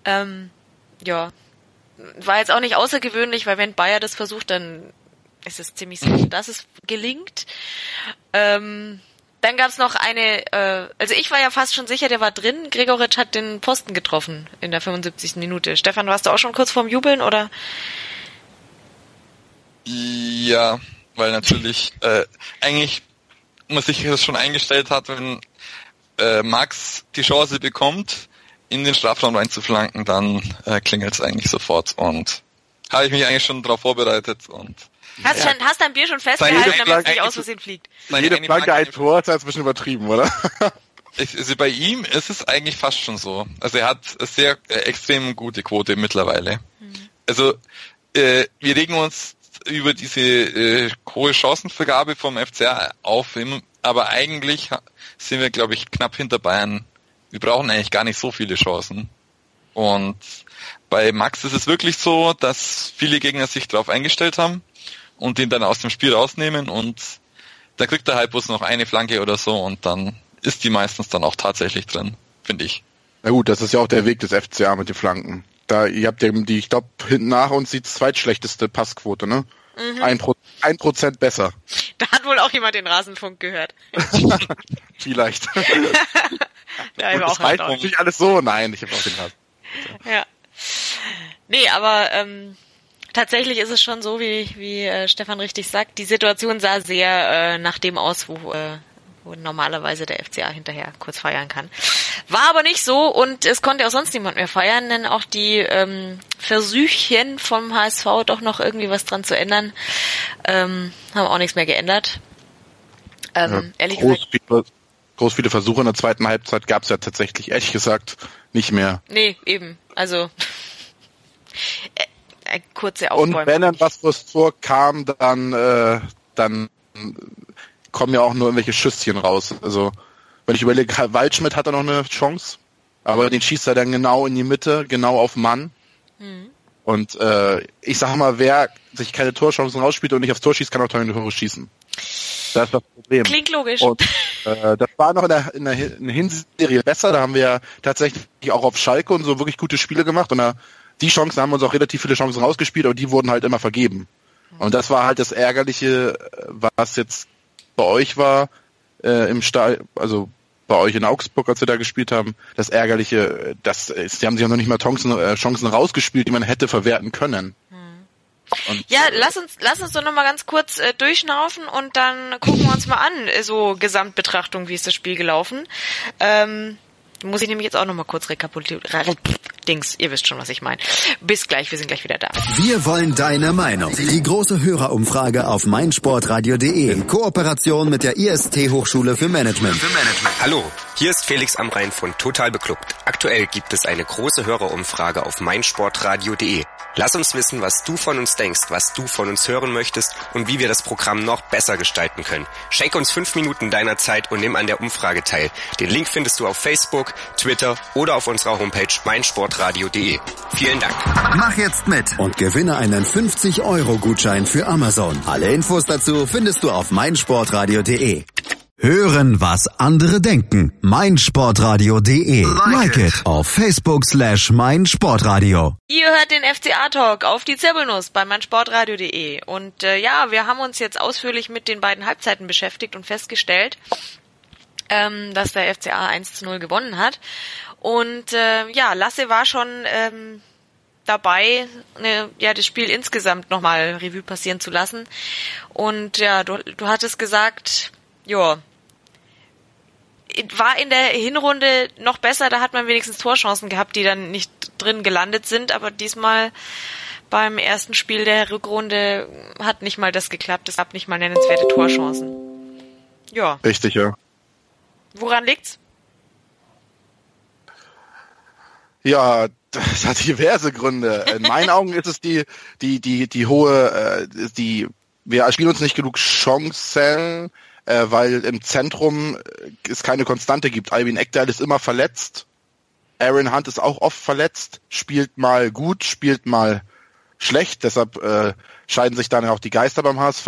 Ähm, ja, war jetzt auch nicht außergewöhnlich, weil wenn Bayer das versucht, dann ist es ziemlich sicher, dass es gelingt. Ähm, dann gab's noch eine, äh, also ich war ja fast schon sicher, der war drin. Gregoritsch hat den Posten getroffen in der 75. Minute. Stefan, warst du auch schon kurz vorm Jubeln oder? Ja, weil natürlich äh, eigentlich man sich das schon eingestellt hat, wenn äh, Max die Chance bekommt, in den Strafraum reinzuflanken, dann äh, klingelt es eigentlich sofort und habe ich mich eigentlich schon darauf vorbereitet und Hast, ja. schon, hast dein Bier schon festgehalten, damit es nicht aus Versehen fliegt? Jede Flanke ein Tor ist ein bisschen übertrieben, oder? [LAUGHS] Ich, also bei ihm ist es eigentlich fast schon so. Also er hat eine sehr äh, extrem gute Quote mittlerweile. Mhm. Also äh, wir regen uns über diese äh, hohe Chancenvergabe vom FCA auf, aber eigentlich sind wir, glaube ich, knapp hinter Bayern. Wir brauchen eigentlich gar nicht so viele Chancen. Und bei Max ist es wirklich so, dass viele Gegner sich darauf eingestellt haben und ihn dann aus dem Spiel rausnehmen und da kriegt der Halbbus noch eine Flanke oder so und dann ist die meistens dann auch tatsächlich drin, finde ich. Na gut, das ist ja auch der Weg des FCA mit den Flanken. Da, ihr habt ja die, ich glaube, hinten nach uns die zweitschlechteste Passquote, ne? Mhm. Ein, Pro, ein Prozent besser. [LAUGHS] Da hat wohl auch jemand den Rasenfunk gehört. [LAUGHS] Vielleicht. [LAUGHS] ja, ich auch das heißt nicht alles so. Nein, ich habe auch den Rasen. Ja. Nee, aber ähm, tatsächlich ist es schon so, wie, wie äh, Stefan richtig sagt, die Situation sah sehr äh, nach dem aus, wo, äh, wo normalerweise der FCA hinterher kurz feiern kann. War aber nicht so und es konnte auch sonst niemand mehr feiern, denn auch die ähm, Versuchchen vom HSV doch noch irgendwie was dran zu ändern, ähm, haben auch nichts mehr geändert. Ähm, ja, ehrlich groß gesagt. Viele, groß viele Versuche in der zweiten Halbzeit gab es ja tatsächlich, ehrlich gesagt, nicht mehr. Nee, eben. Also äh, kurze Aufbäume. Und wenn dann was fürs Tor kam, dann, äh, dann kommen ja auch nur irgendwelche Schüsschen raus. Also wenn ich überlege, Waldschmidt hat da noch eine Chance, aber den schießt er dann genau in die Mitte, genau auf Mann. Mhm. Und äh, ich sag mal, wer sich keine Torchancen rausspielt und nicht aufs Tor schießt, kann auch keine Tore schießen. Das ist das Problem. Klingt logisch. Und, äh, das war noch in der, in der, in der Hinserie besser. Da haben wir tatsächlich auch auf Schalke und so wirklich gute Spiele gemacht. Und da, die Chancen haben uns auch relativ viele Chancen rausgespielt, aber die wurden halt immer vergeben. Und das war halt das Ärgerliche, was jetzt bei euch war, äh, im Stall, also bei euch in Augsburg, als wir da gespielt haben, das Ärgerliche, das ist, die haben sich ja noch nicht mal Chancen, äh, Chancen rausgespielt, die man hätte verwerten können. Und, ja, lass uns, lass uns doch nochmal ganz kurz äh, durchschnaufen und dann gucken wir uns mal an, äh, so Gesamtbetrachtung, wie ist das Spiel gelaufen. Ähm, muss ich nämlich jetzt auch nochmal kurz rekapitulieren. Dings, ihr wisst schon, was ich meine. Bis gleich, wir sind gleich wieder da. Wir wollen deine Meinung. Die große Hörerumfrage auf meinsportradio.de in Kooperation mit der IST Hochschule für Management. Für Management. Hallo, hier ist Felix am Rhein von Total Beklubbt. Aktuell gibt es eine große Hörerumfrage auf meinsportradio.de. Lass uns wissen, was du von uns denkst, was du von uns hören möchtest und wie wir das Programm noch besser gestalten können. Schenk uns fünf Minuten deiner Zeit und nimm an der Umfrage teil. Den Link findest du auf Facebook, Twitter oder auf unserer Homepage meinsportradio.de. Vielen Dank. Mach jetzt mit und gewinne einen 50-Euro-Gutschein für Amazon. Alle Infos dazu findest du auf meinsportradio.de. Hören, was andere denken. meinsportradio.de. Like it auf Facebook slash meinsportradio. Ihr hört den FCA-Talk auf die Zirbelnuss bei meinsportradio.de. Und äh, ja, wir haben uns jetzt ausführlich mit den beiden Halbzeiten beschäftigt und festgestellt, ähm, dass der FCA 1 zu 0 gewonnen hat. Und äh, ja, Lasse war schon ähm, dabei, ne, ja, das Spiel insgesamt nochmal Revue passieren zu lassen. Und ja, du, du hattest gesagt, ja, war in der Hinrunde noch besser, da hat man wenigstens Torchancen gehabt, die dann nicht drin gelandet sind, aber diesmal beim ersten Spiel der Rückrunde hat nicht mal das geklappt, es gab nicht mal nennenswerte Torchancen. Ja. Richtig, ja. Woran liegt's? Ja, das hat diverse Gründe. In meinen Augen ist es die, die, die, die hohe, äh, die, wir spielen uns nicht genug Chancen, äh, weil im Zentrum äh, es keine Konstante gibt. Alvin Eckdal ist immer verletzt. Aaron Hunt ist auch oft verletzt, spielt mal gut, spielt mal schlecht. Deshalb äh, scheiden sich dann auch die Geister beim HSV.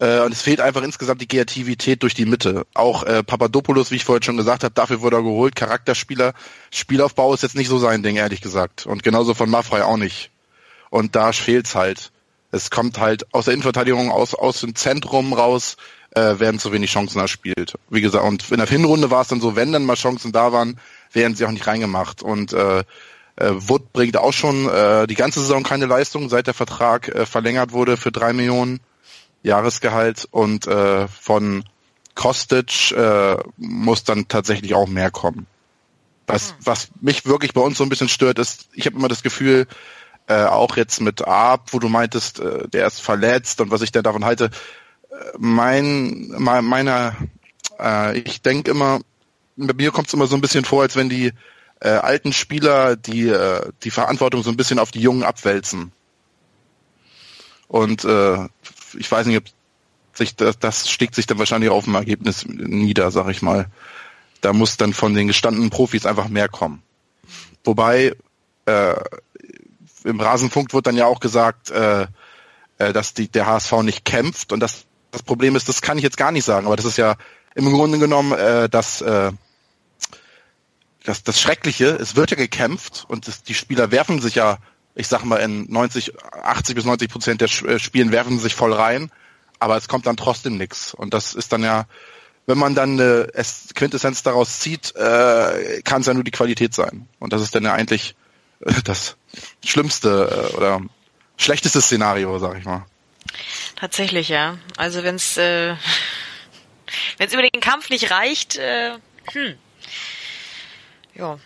Äh, und es fehlt einfach insgesamt die Kreativität durch die Mitte. Auch äh, Papadopoulos, wie ich vorhin schon gesagt habe, dafür wurde er geholt. Charakterspieler. Spielaufbau ist jetzt nicht so sein Ding, ehrlich gesagt. Und genauso von Maffrey auch nicht. Und da fehlt's halt. Es kommt halt aus der Innenverteidigung, aus, aus dem Zentrum raus, äh, werden zu wenig Chancen erspielt. Wie gesagt, und in der Hinrunde war es dann so, wenn dann mal Chancen da waren, werden sie auch nicht reingemacht. Und äh, äh, Wood bringt auch schon äh, die ganze Saison keine Leistung, seit der Vertrag äh, verlängert wurde für drei Millionen Jahresgehalt. Und äh, von Kostic äh, muss dann tatsächlich auch mehr kommen. Was, was mich wirklich bei uns so ein bisschen stört, ist, ich habe immer das Gefühl, äh, auch jetzt mit Arp, wo du meintest, äh, der ist verletzt und was ich denn davon halte, mein, mein meiner, äh, ich denke immer, bei mir kommt es immer so ein bisschen vor, als wenn die äh, alten Spieler die äh, die Verantwortung so ein bisschen auf die Jungen abwälzen. Und äh, ich weiß nicht, ob sich das, das schlägt sich dann wahrscheinlich auf dem Ergebnis nieder, sag ich mal. Da muss dann von den gestandenen Profis einfach mehr kommen. Wobei äh, im Rasenfunk wird dann ja auch gesagt, äh, äh, dass die, der HSV nicht kämpft und das, das Problem ist, das kann ich jetzt gar nicht sagen, aber das ist ja im Grunde genommen äh, das, äh, das, das Schreckliche, es wird ja gekämpft und das, die Spieler werfen sich ja, ich sag mal, in 90, 80 bis 90 Prozent der äh, Spielen werfen sich voll rein, aber es kommt dann trotzdem nichts. Und das ist dann ja, wenn man dann eine Quintessenz daraus zieht, äh, kann es ja nur die Qualität sein. Und das ist dann ja eigentlich äh, das schlimmste äh, oder schlechteste Szenario, sag ich mal. Tatsächlich, ja. Also wenn es äh, [LAUGHS] wenn's über den Kampf nicht reicht, äh, hm. Ja.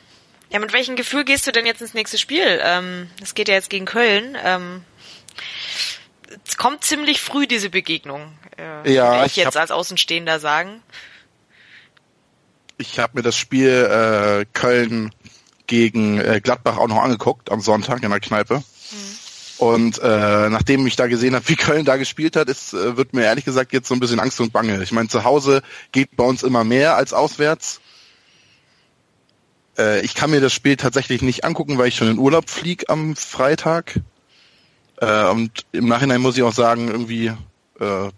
Ja, mit welchem Gefühl gehst du denn jetzt ins nächste Spiel? Ähm, es geht ja jetzt gegen Köln. Ähm, es kommt ziemlich früh diese Begegnung. Äh, Ja, ich ich jetzt hab- als Außenstehender sagen. Ich habe mir das Spiel äh, Köln gegen äh, Gladbach auch noch angeguckt am Sonntag in der Kneipe. Und äh, nachdem ich da gesehen habe, wie Köln da gespielt hat, ist, äh, wird mir ehrlich gesagt jetzt so ein bisschen Angst und Bange. Ich meine, zu Hause geht bei uns immer mehr als auswärts. Äh, ich kann mir das Spiel tatsächlich nicht angucken, weil ich schon in Urlaub flieg am Freitag. Äh, und im Nachhinein muss ich auch sagen, irgendwie äh,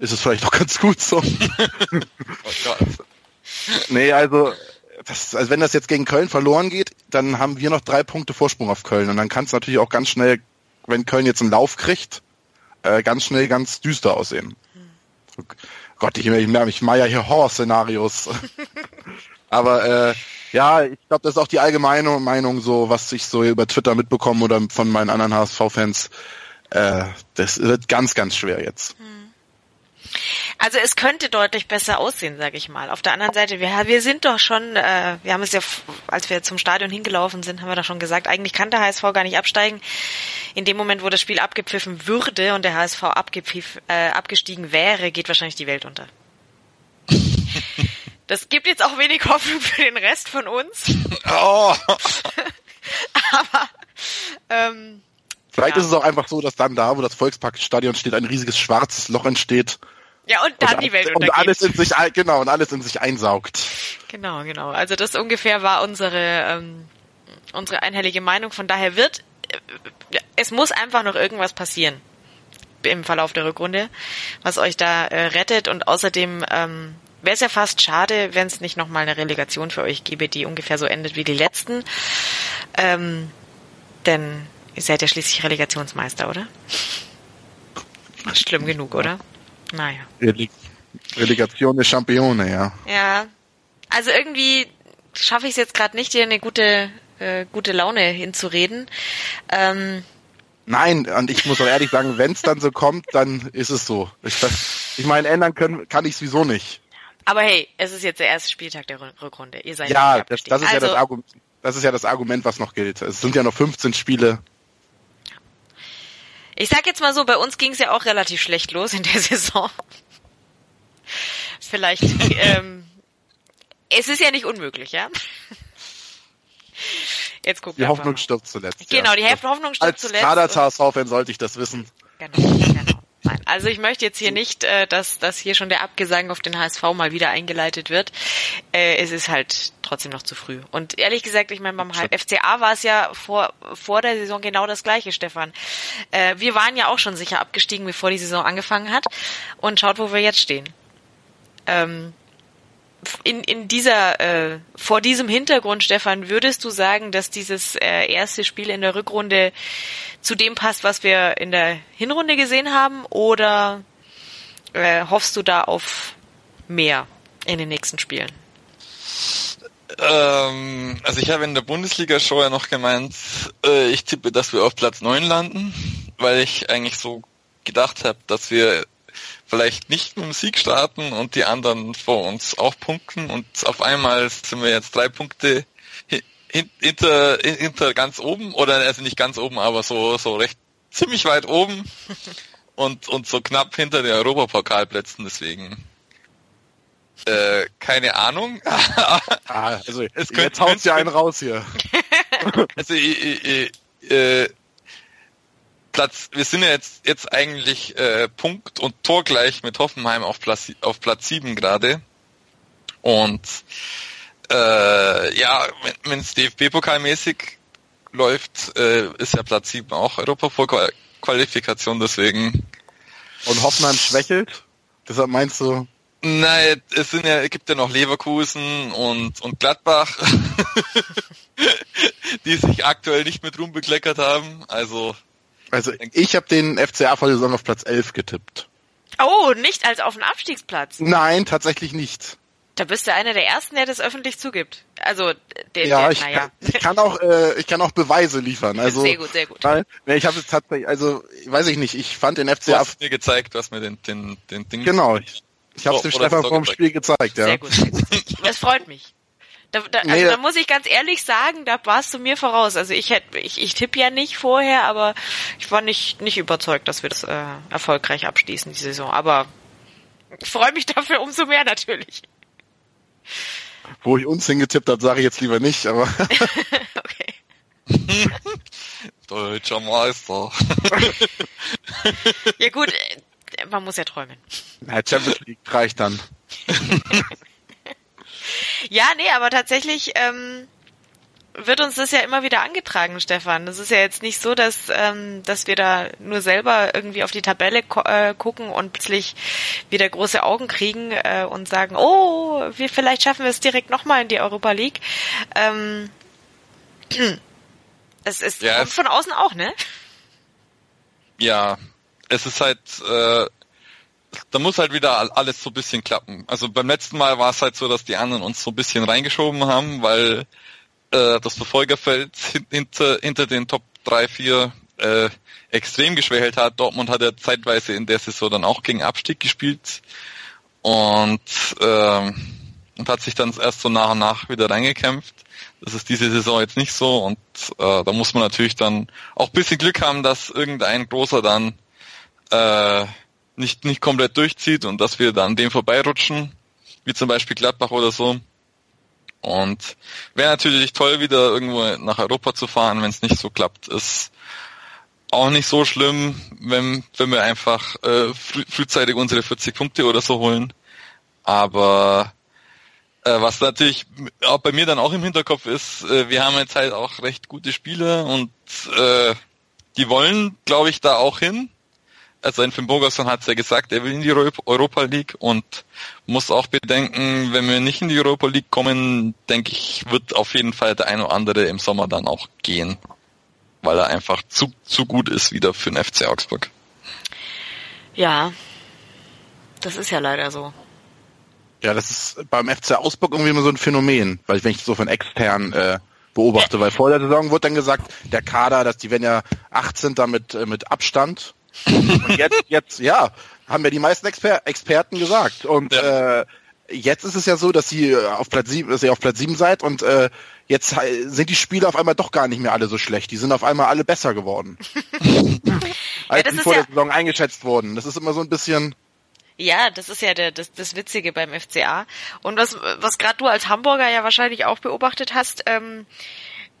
ist es vielleicht auch [LAUGHS] ganz gut so. Oh. [LAUGHS] Nee, also, das, also wenn das jetzt gegen Köln verloren geht, dann haben wir noch drei Punkte Vorsprung auf Köln. Und dann kann es natürlich auch ganz schnell, wenn Köln jetzt einen Lauf kriegt, äh, ganz schnell ganz düster aussehen. Gott, ich, ich, ich mache ja hier Horror-Szenarios. [LAUGHS] Aber äh, ja, ich glaube, das ist auch die allgemeine Meinung, so was ich so über Twitter mitbekomme oder von meinen anderen HSV-Fans. Äh, das wird ganz, ganz schwer jetzt. Also es könnte deutlich besser aussehen, sage ich mal. Auf der anderen Seite, wir, wir sind doch schon, äh, wir haben es ja, als wir zum Stadion hingelaufen sind, haben wir doch schon gesagt, eigentlich kann der HSV gar nicht absteigen. In dem Moment, wo das Spiel abgepfiffen würde und der HSV abgepfiff, äh, abgestiegen wäre, geht wahrscheinlich die Welt unter. [LAUGHS] Das gibt jetzt auch wenig Hoffnung für den Rest von uns. Oh. [LAUGHS] Aber ähm, Vielleicht Ja. ist es auch einfach so, dass dann da, wo das Volksparkstadion steht, ein riesiges schwarzes Loch entsteht. Ja, und dann und, die Welt und untergeht. alles in sich genau und alles in sich einsaugt. Genau, genau. Also das ungefähr war unsere ähm, unsere einhellige Meinung. Von daher wird äh, es muss einfach noch irgendwas passieren im Verlauf der Rückrunde, was euch da äh, rettet. Und außerdem ähm, wäre es ja fast schade, wenn es nicht nochmal eine Relegation für euch gäbe, die ungefähr so endet wie die letzten. Ähm, denn ihr seid ja schließlich Relegationsmeister, oder? Schlimm genug, oder? Naja. Releg Relegation der Champione, ja. Ja, also irgendwie schaffe ich es jetzt gerade nicht, dir eine gute, äh, gute Laune hinzureden. Ähm, Nein, und ich muss auch ehrlich sagen, wenn es dann so kommt, dann ist es so. Ich, ich meine, ändern können kann ich sowieso nicht. aber hey, es ist jetzt der erste Spieltag der Rück- Rückrunde. Ihr seid Ja, das, das ist ja also, das Argument. Das ist ja das Argument, was noch gilt. Es sind ja noch 15 Spiele. Ich sag jetzt mal so, bei uns ging es ja auch relativ schlecht los in der [LAUGHS] Saison. Vielleicht, ähm, es ist ja nicht unmöglich, ja? Jetzt gucken Die wir Hoffnung einfach stirbt zuletzt. Genau, die ja. Hoffnung stirbt Als zuletzt. Als HSV-Fan sollte ich das wissen. Genau, genau. Nein, also ich möchte jetzt hier nicht, äh, dass, dass hier schon der Abgesang auf den HSV mal wieder eingeleitet wird. Äh, es ist halt trotzdem noch zu früh. Und ehrlich gesagt, ich meine, beim FCA war es ja vor, vor der Saison genau das gleiche, Stefan. Äh, wir waren ja auch schon sicher abgestiegen, bevor die Saison angefangen hat. Und schaut, wo wir jetzt stehen. Ähm, in, in dieser, äh, vor diesem Hintergrund, Stefan, würdest du sagen, dass dieses äh, erste Spiel in der Rückrunde zu dem passt, was wir in der Hinrunde gesehen haben? Oder äh, hoffst du da auf mehr in den nächsten Spielen? Ähm, also ich habe in der Bundesliga schon ja noch gemeint, äh, ich tippe, dass wir auf Platz 9 landen, weil ich eigentlich so gedacht habe, dass wir vielleicht nicht mit dem Sieg starten und die anderen vor uns auch punkten. Und auf einmal sind wir jetzt drei Punkte hinter, hinter ganz oben oder also nicht ganz oben, aber so so recht ziemlich weit oben [LAUGHS] und und so knapp hinter den Europapokalplätzen deswegen äh, keine Ahnung. [LAUGHS] ah, also es könnte, jetzt haut ja einen raus hier. [LAUGHS] also äh, äh, Platz, wir sind ja jetzt jetzt eigentlich äh, Punkt und Torgleich mit Hoffenheim auf Platz auf Platz 7 gerade und äh, ja, wenn es DFB-Pokalmäßig läuft, äh, ist ja Platz 7 auch Europa-Qualifikation, deswegen. Und Hoffenheim schwächelt? Deshalb meinst du? Nein, es sind ja, gibt ja noch Leverkusen und, und Gladbach, [LAUGHS] die sich aktuell nicht mit Ruhm bekleckert haben. Also, also ich habe den FCA vor der Saison auf Platz 11 getippt. Oh, nicht als auf den Abstiegsplatz? Nein, tatsächlich nicht. Da bist du einer der ersten, der das öffentlich zugibt. Also der, ja, der, ich, naja. kann, ich kann auch äh, ich kann auch Beweise liefern. Also sehr gut, sehr gut. Weil, ich habe es tatsächlich, also weiß ich nicht. Ich fand den FCA. Du hast mir gezeigt, was mir den den den Ding. Genau. Ich, ich habe es dem Stefan vor dem Spiel gezeigt. Ja. Sehr gut, sehr gut. Das freut mich. Da, da, also nee, da muss ich ganz ehrlich sagen, da warst du mir voraus. Also ich hätte, ich, ich tippe ja nicht vorher, aber ich war nicht nicht überzeugt, dass wir das äh, erfolgreich abschließen die Saison. Aber ich freue mich [LAUGHS] dafür umso mehr natürlich. Wo ich uns hingetippt habe, sage ich jetzt lieber nicht, aber. [LAUGHS] [LAUGHS] okay. Deutscher Meister. ja gut, äh, man muss ja träumen. Ja, Champions League reicht dann. [LAUGHS] ja, nee, aber tatsächlich ähm, wird uns das ja immer wieder angetragen, Stefan. Das ist ja jetzt nicht so, dass, ähm, dass wir da nur selber irgendwie auf die Tabelle äh, gucken und plötzlich wieder große Augen kriegen äh, und sagen, oh, wir vielleicht schaffen wir es direkt nochmal in die Europa League. Ähm, [CLEARS THROAT] es ist ja, von außen auch, ne? Ja, es ist halt, äh, da muss halt wieder alles so ein bisschen klappen. Also beim letzten Mal war es halt so, dass die anderen uns so ein bisschen reingeschoben haben, weil äh, das Verfolgerfeld hinter, hinter den Top 3, 4 äh, extrem geschwächelt hat. Dortmund hat ja zeitweise in der Saison dann auch gegen Abstieg gespielt und, äh, und hat sich dann erst so nach und nach wieder reingekämpft. Das ist diese Saison jetzt nicht so und äh, da muss man natürlich dann auch bisschen Glück haben, dass irgendein großer dann äh, nicht, nicht komplett durchzieht und dass wir dann dem vorbeirutschen, wie zum Beispiel Gladbach oder so. Und wäre natürlich toll, wieder irgendwo nach Europa zu fahren, wenn es nicht so klappt. Ist auch nicht so schlimm, wenn, wenn wir einfach äh, früh, frühzeitig unsere 40 Punkte oder so holen. Aber äh, was natürlich auch bei mir dann auch im Hinterkopf ist, äh, wir haben jetzt halt auch recht gute Spieler und äh, die wollen, glaube ich, da auch hin also ein Finn Bogerson hat es ja gesagt, er will in die Europa League und muss auch bedenken, wenn wir nicht in die Europa League kommen, denke ich, wird auf jeden Fall der eine oder andere im Sommer dann auch gehen, weil er einfach zu, zu gut ist wieder für den FC Augsburg. Ja, das ist ja leider so. Ja, das ist beim FC Augsburg irgendwie immer so ein Phänomen, weil wenn ich so von extern äh, beobachte, weil vor der Saison wurde dann gesagt, der Kader, dass die werden ja 18 damit äh, mit Abstand und jetzt, jetzt, ja, haben ja die meisten Exper Experten gesagt. Und ja. äh, jetzt ist es ja so, dass sie auf Platz sieben, dass ihr auf Platz sieben seid und äh, jetzt sind die Spiele auf einmal doch gar nicht mehr alle so schlecht. Die sind auf einmal alle besser geworden. [LAUGHS] als ja, die vor ja der Saison eingeschätzt wurden. Das ist immer so ein bisschen. Ja, das ist ja der, das, das Witzige beim FCA. Und was, was gerade du als Hamburger ja wahrscheinlich auch beobachtet hast, ähm,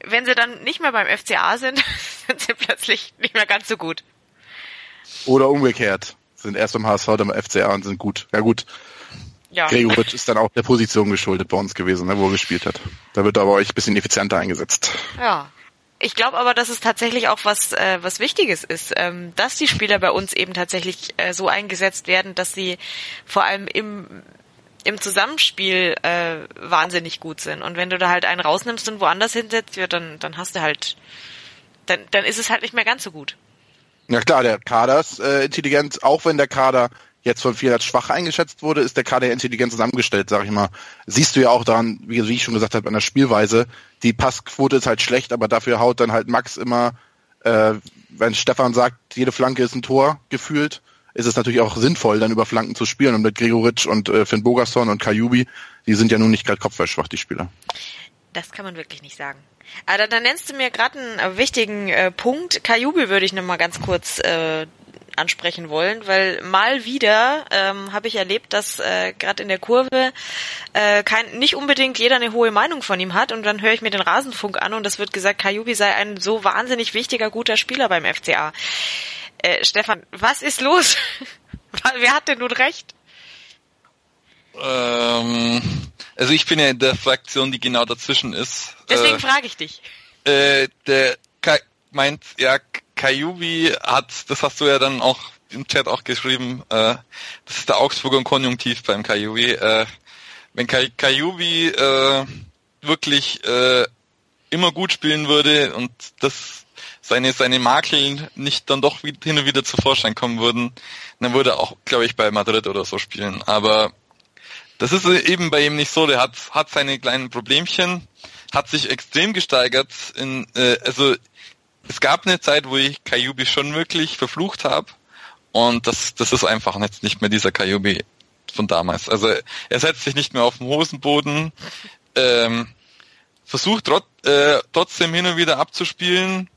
wenn sie dann nicht mehr beim FCA sind, [LAUGHS] sind sie plötzlich nicht mehr ganz so gut. Oder umgekehrt. Sind erst beim HSV, dann beim FCA und sind gut. Ja gut. Ja. Gregoritsch ist dann auch der Position geschuldet bei uns gewesen, ne, wo er gespielt hat. Da wird er aber euch ein bisschen effizienter eingesetzt. Ja. Ich glaube aber, dass es tatsächlich auch was äh, was Wichtiges ist, ähm, dass die Spieler bei uns eben tatsächlich äh, so eingesetzt werden, dass sie vor allem im im Zusammenspiel äh, wahnsinnig gut sind. Und wenn du da halt einen rausnimmst und woanders hinsetzt, ja, dann dann hast du halt dann dann ist es halt nicht mehr ganz so gut. Ja klar, der Kader ist äh, intelligent, auch wenn der Kader jetzt von vielen als schwach eingeschätzt wurde, ist der Kader intelligent zusammengestellt, sag ich mal. Siehst du ja auch daran, wie, wie ich schon gesagt habe, an der Spielweise. Die Passquote ist halt schlecht, aber dafür haut dann halt Max immer, äh, wenn Stefan sagt, jede Flanke ist ein Tor gefühlt, ist es natürlich auch sinnvoll, dann über Flanken zu spielen. Und mit Gregoritsch und äh, Finn Bogasson und Kajubi, die sind ja nun nicht gerade kopfballschwach, die Spieler. Das kann man wirklich nicht sagen. Aber dann nennst du mir gerade einen äh, wichtigen äh, Punkt. Kajubi würde ich noch mal ganz kurz äh, ansprechen wollen, weil mal wieder ähm, habe ich erlebt, dass äh, gerade in der Kurve äh, kein, nicht unbedingt jeder eine hohe Meinung von ihm hat und dann höre ich mir den Rasenfunk an und es wird gesagt, Kajubi sei ein so wahnsinnig wichtiger, guter Spieler beim FCA. Äh, Stefan, was ist los? [LAUGHS] Wer hat denn nun recht? Ähm, also ich bin ja in der Fraktion, die genau dazwischen ist. Deswegen äh, frage ich dich. Äh, der Ka meint, ja, Kajubi hat, das hast du ja dann auch im Chat auch geschrieben, äh, das ist der Augsburger Konjunktiv beim Kajubi. Äh, wenn Kay Kajubi äh, wirklich äh, immer gut spielen würde und das seine seine Makel nicht dann doch hin und wieder zu Vorschein kommen würden, dann würde er auch, glaube ich, bei Madrid oder so spielen. Aber das ist eben bei ihm nicht so. Der hat hat seine kleinen Problemchen, hat sich extrem gesteigert. In, äh, also es gab eine Zeit, wo ich Kajubi schon wirklich verflucht habe. Und das, das ist einfach jetzt nicht mehr dieser Kajubi von damals. Also er setzt sich nicht mehr auf den Hosenboden, ähm, versucht trot, äh, trotzdem hin und wieder abzuspielen.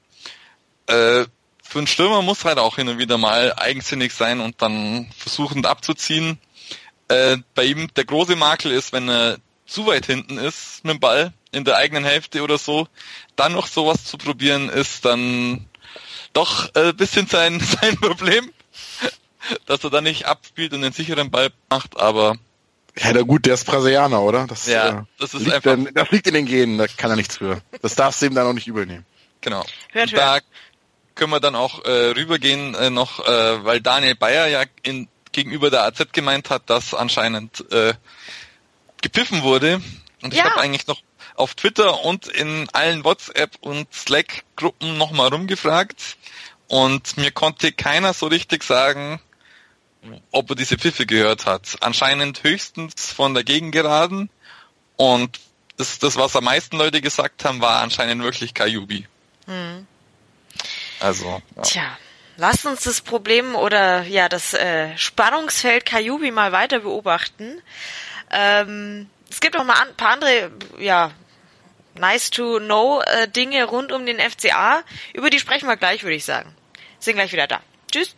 Äh, für einen Stürmer muss halt auch hin und wieder mal eigensinnig sein und dann versuchen abzuziehen. Äh, bei ihm der große Makel ist, wenn er zu weit hinten ist mit dem Ball in der eigenen Hälfte oder so, dann noch sowas zu probieren, ist dann doch ein äh, bisschen sein, [LAUGHS] sein Problem, dass er dann nicht abspielt und den sicheren Ball macht, aber ja, na gut, der ist Brasilianer, oder? Das, ja, äh, das ist liegt einfach. Dann, das liegt in den Genen, da kann er nichts für. Das darfst du ihm dann auch nicht übel nehmen. Genau. Hört, Und da hört. können wir dann auch äh, rübergehen äh, noch, äh, weil Daniel Bayer ja in, gegenüber der AZ gemeint hat, dass anscheinend äh, gepfiffen wurde. Und ich Ja. habe eigentlich noch auf Twitter und in allen WhatsApp und Slack-Gruppen nochmal rumgefragt und mir konnte keiner so richtig sagen, ob er diese Pfiffe gehört hat. Anscheinend höchstens von der Gegengeraden und das, das was am meisten Leute gesagt haben, war anscheinend wirklich Kajubi. Also, ja. Tja, lasst uns das Problem oder ja das äh, Spannungsfeld Kajubi mal weiter beobachten. Ähm, es gibt auch mal ein paar andere, ja, nice to know äh, Dinge rund um den FCA. Über die sprechen wir gleich, würde ich sagen. Sind gleich wieder da. Tschüss.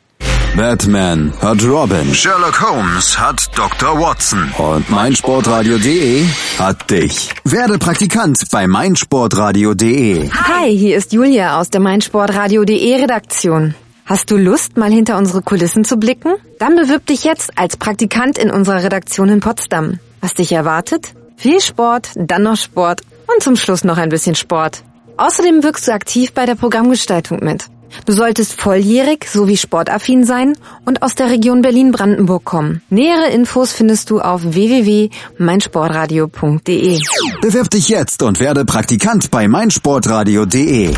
Batman hat Robin Sherlock Holmes hat Dr. Watson. und meinsportradio.de hat dich. Werde Praktikant bei meinsportradio.de. Hi, hier ist Julia aus der meinsportradio.de Redaktion. Hast du Lust, mal hinter unsere Kulissen zu blicken? Dann bewirb dich jetzt als Praktikant in unserer Redaktion in Potsdam. Was dich erwartet? Viel Sport, dann noch Sport und zum Schluss noch ein bisschen Sport. Außerdem wirkst du aktiv bei der Programmgestaltung mit. Du solltest volljährig sowie sportaffin sein und aus der Region Berlin-Brandenburg kommen. Nähere Infos findest du auf www.meinsportradio.de. Bewirb dich jetzt und werde Praktikant bei meinsportradio.de.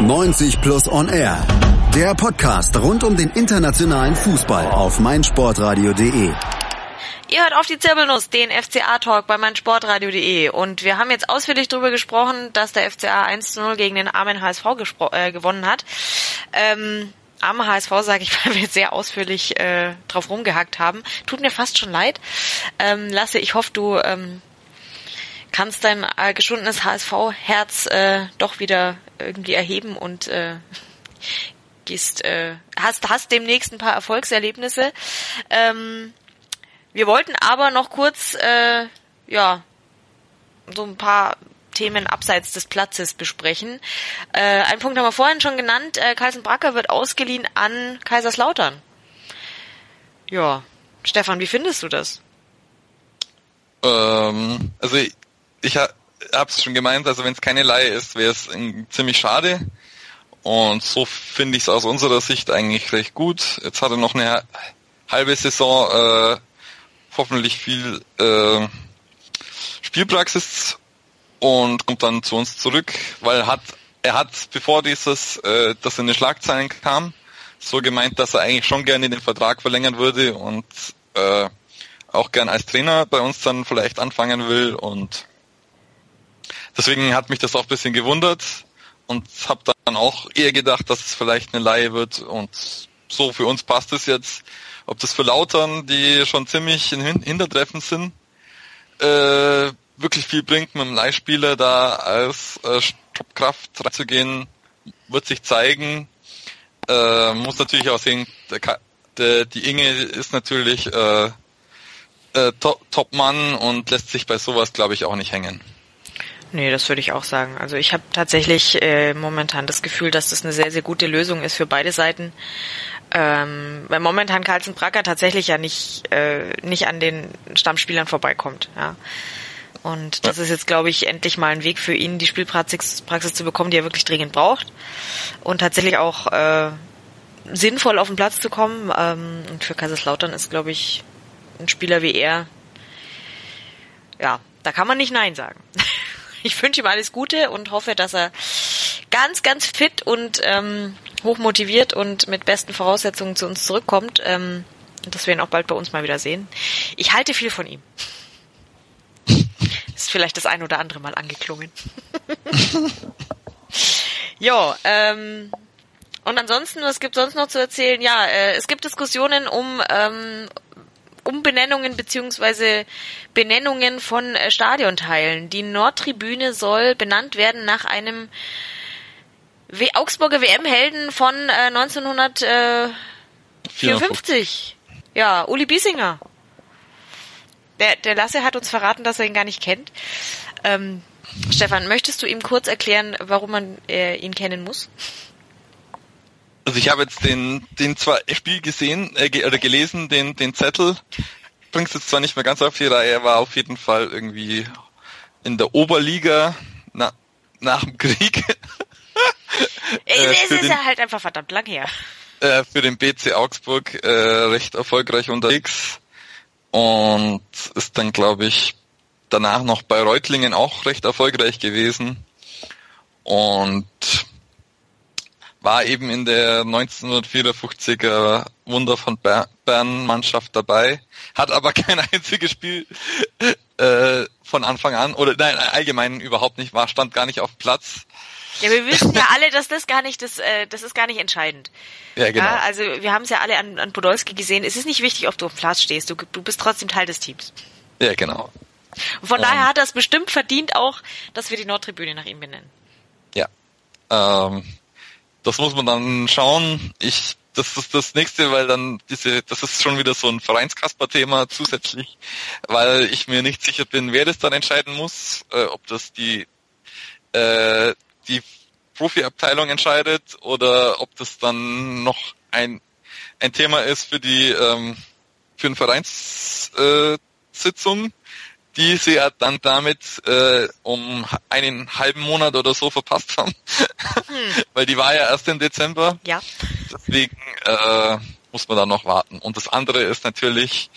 90 Plus On Air. Der Podcast rund um den internationalen Fußball auf meinsportradio.de. Ihr hört auf die Zirbelnuss, den FCA-Talk bei meinsportradio.de und wir haben jetzt ausführlich darüber gesprochen, dass der FCA 1 zu 0 gegen den armen HSV äh, gewonnen hat. Ähm, arme HSV sage ich, weil wir jetzt sehr ausführlich äh, drauf rumgehackt haben. Tut mir fast schon leid. Ähm, Lasse, ich hoffe, du ähm, kannst dein äh, geschundenes HSV-Herz äh, doch wieder irgendwie erheben und äh, gehst, äh, hast, hast demnächst ein paar Erfolgserlebnisse. Ähm, wir wollten aber noch kurz, äh, ja, so ein paar Themen abseits des Platzes besprechen. Äh, einen Punkt haben wir vorhin schon genannt. Äh, Carlsen Bracker wird ausgeliehen an Kaiserslautern. Ja, Stefan, wie findest du das? Ähm, also ich, ich ha, hab's schon gemeint, also wenn es keine Laie ist, wäre es ziemlich schade. Und so finde ich es aus unserer Sicht eigentlich recht gut. Jetzt hat er noch eine halbe Saison äh, hoffentlich viel äh, Spielpraxis und kommt dann zu uns zurück, weil er hat er hat bevor dieses äh, das in den Schlagzeilen kam, so gemeint, dass er eigentlich schon gerne den Vertrag verlängern würde und äh, auch gern als Trainer bei uns dann vielleicht anfangen will und deswegen hat mich das auch ein bisschen gewundert und habe dann auch eher gedacht, dass es vielleicht eine Laie wird und so für uns passt es jetzt. Ob das für Lautern, die schon ziemlich in Hin- Hintertreffen sind, äh, wirklich viel bringt, mit einem Leihspieler da als äh, Stoppkraft reinzugehen, wird sich zeigen. Äh, muss natürlich auch sehen, der, der, die Inge ist natürlich äh, äh, Top-Mann und lässt sich bei sowas, glaube ich, auch nicht hängen. Nee, das würde ich auch sagen. Also ich habe tatsächlich äh, momentan das Gefühl, dass das eine sehr, sehr gute Lösung ist für beide Seiten. Ähm, weil momentan Carlsen Bracker tatsächlich ja nicht, äh, nicht an den Stammspielern vorbeikommt. Ja. Und das ist jetzt, glaube ich, endlich mal ein Weg für ihn, die Spielpraxis Praxis zu bekommen, die er wirklich dringend braucht. Und tatsächlich auch äh, sinnvoll auf den Platz zu kommen. Ähm, und für Kaiserslautern ist, glaube ich, ein Spieler wie er, ja, da kann man nicht Nein sagen. [LAUGHS] Ich wünsche ihm alles Gute und hoffe, dass er ganz, ganz fit und ähm, hochmotiviert und mit besten Voraussetzungen zu uns zurückkommt. Ähm, und dass wir ihn auch bald bei uns mal wieder sehen. Ich halte viel von ihm. Ist vielleicht das ein oder andere Mal angeklungen. [LAUGHS] ja, ähm, und ansonsten, was gibt sonst noch zu erzählen? Ja, äh, es gibt Diskussionen um ähm, Umbenennungen beziehungsweise Benennungen von äh, Stadionteilen. Die Nordtribüne soll benannt werden nach einem w Augsburger WM-Helden von äh, 1954. Ja, Uli Biesinger. Der, der Lasse hat uns verraten, dass er ihn gar nicht kennt. Ähm, Stefan, möchtest du ihm kurz erklären, warum man äh, ihn kennen muss? Also ich habe jetzt den, den zwar Spiel gesehen äh, ge oder gelesen, den, den Zettel. Bringst jetzt zwar nicht mehr ganz auf die Reihe, er war auf jeden Fall irgendwie in der Oberliga na, nach dem Krieg. [LAUGHS] äh, es ist den, ja halt einfach verdammt lang her. Äh, für den BC Augsburg äh, recht erfolgreich unterwegs und ist dann, glaube ich, danach noch bei Reutlingen auch recht erfolgreich gewesen und war eben in der 1954er Wunder von Bern Mannschaft dabei, hat aber [LAUGHS] kein einziges Spiel äh, von Anfang an oder nein allgemein überhaupt nicht war, stand gar nicht auf Platz. Ja, wir wissen ja [LAUGHS] alle, dass das gar nicht, das, äh, das ist gar nicht entscheidend. Ja, genau. Ja, also wir haben es ja alle an, an Podolski gesehen. Es ist nicht wichtig, ob du auf Platz stehst. Du, du bist trotzdem Teil des Teams. Ja, genau. Und von um, daher hat er es bestimmt verdient auch, dass wir die Nordtribüne nach ihm benennen. Ja. Ähm, das muss man dann schauen. Ich, das ist das nächste, weil dann diese, das ist schon wieder so ein Vereinskasper-Thema zusätzlich, weil ich mir nicht sicher bin, wer das dann entscheiden muss, äh, ob das die äh, die Profiabteilung entscheidet oder ob das dann noch ein, ein Thema ist für die ähm, für eine Vereinssitzung, äh, die sie ja dann damit äh, um einen halben Monat oder so verpasst haben. Hm. [LAUGHS] Weil die war ja erst im Dezember. Ja. Deswegen äh, muss man da noch warten. Und das andere ist natürlich,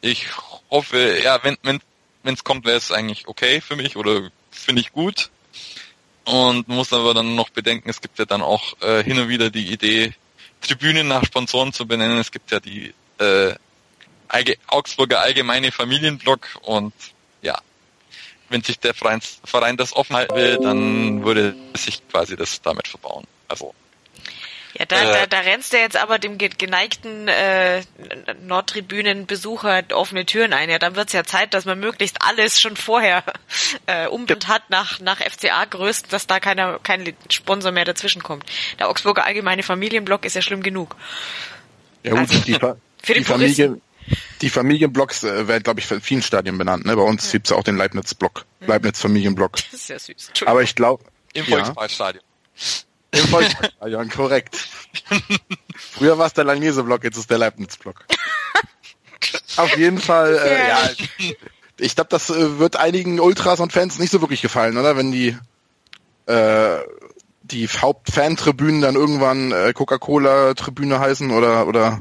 ich hoffe, ja, wenn wenn wenn es kommt, wäre es eigentlich okay für mich oder finde ich gut. Und muss aber dann noch bedenken, es gibt ja dann auch äh, hin und wieder die Idee, Tribünen nach Sponsoren zu benennen. Es gibt ja die äh, Augsburger Allgemeine Familienblock und ja, wenn sich der Verein, Verein das offen halten will, dann würde sich quasi das damit verbauen. Also ja, da, äh, da, da rennst du jetzt aber dem geneigten äh, Nordtribünen-Besucher offene Türen ein. Ja, dann wird's ja Zeit, dass man möglichst alles schon vorher [LAUGHS] äh, umbenannt hat nach, nach FCA-Größen, dass da keiner, kein Sponsor mehr dazwischen kommt. Der Augsburger Allgemeine Familienblock ist ja schlimm genug. Ja gut, also, die, für die Familie, die Familienblocks äh, werden, glaube ich, für vielen Stadien benannt. Ne? Bei uns ja. gibt's auch den Leibniz-Block, mhm. Leibniz-Familienblock. Das ist ja süß. Aber ich glaube... Im Volksparkstadion. Ja. Im Volksstadion, korrekt. [LAUGHS] Früher war es der Langnese-Block, jetzt ist der Leibniz-Block. [LAUGHS] Auf jeden Fall, äh, ja. Ich glaube, das äh, wird einigen Ultras und Fans nicht so wirklich gefallen, oder? Wenn die äh, die Hauptfantribünen dann irgendwann äh, Coca-Cola-Tribüne heißen oder oder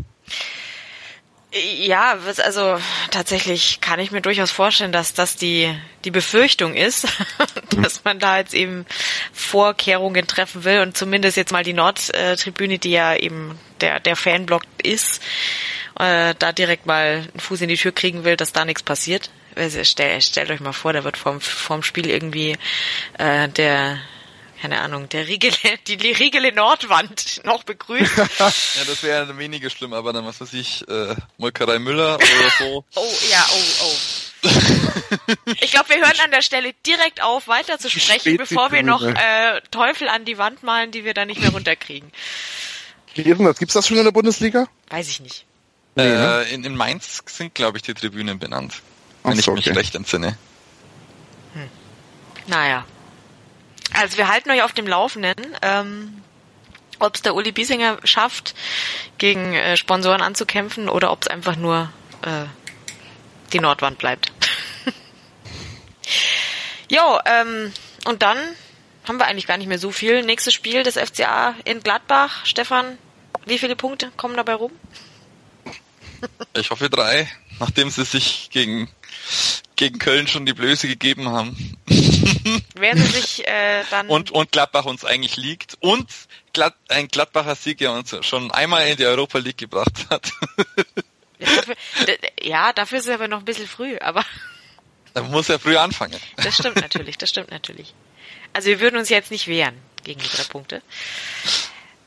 ja, also tatsächlich kann ich mir durchaus vorstellen, dass das die, die Befürchtung ist, [LAUGHS] dass man da jetzt eben Vorkehrungen treffen will und zumindest jetzt mal die Nordtribüne, die ja eben der, der Fanblock ist, äh, da direkt mal einen Fuß in die Tür kriegen will, dass da nichts passiert. Also stellt, stellt euch mal vor, da wird vorm, vorm Spiel irgendwie äh, der keine Ahnung, der Riegele, [LAUGHS] die Riegele Nordwand noch begrüßt. [LAUGHS] ja, das wäre weniger schlimm, aber dann was weiß ich, äh, Molkerei Müller oder so. [LAUGHS] oh, ja, oh, oh. Ich glaube, wir hören an der Stelle direkt auf, weiter zu sprechen, bevor wir noch äh, Teufel an die Wand malen, die wir dann nicht mehr runterkriegen. Wie ist denn das? Gibt's das schon in der Bundesliga? Weiß ich nicht. Nee, ne? in, in Mainz sind, glaube ich, die Tribünen benannt. Wenn so, ich mich okay. recht entsinne. Hm. Naja. Also wir halten euch auf dem Laufenden. Ähm, ob es der Uli Biesinger schafft, gegen äh, Sponsoren anzukämpfen oder ob es einfach nur äh, die Nordwand bleibt. [LAUGHS] jo, ähm, und dann haben wir eigentlich gar nicht mehr so viel. Nächstes Spiel des FCA in Gladbach. Stefan, wie viele Punkte kommen dabei rum? [LAUGHS] Ich hoffe drei, nachdem sie sich gegen, gegen Köln schon die Blöße gegeben haben. Werden sie sich äh, dann... Und, und Gladbach uns eigentlich liegt. Und Glad, ein Gladbacher Sieg, der uns schon einmal in die Europa League gebracht hat. Ja dafür, ja, dafür ist es aber noch ein bisschen früh, aber... Da muss er früh anfangen. Das stimmt natürlich, das stimmt natürlich. Also wir würden uns jetzt nicht wehren gegen die drei Punkte.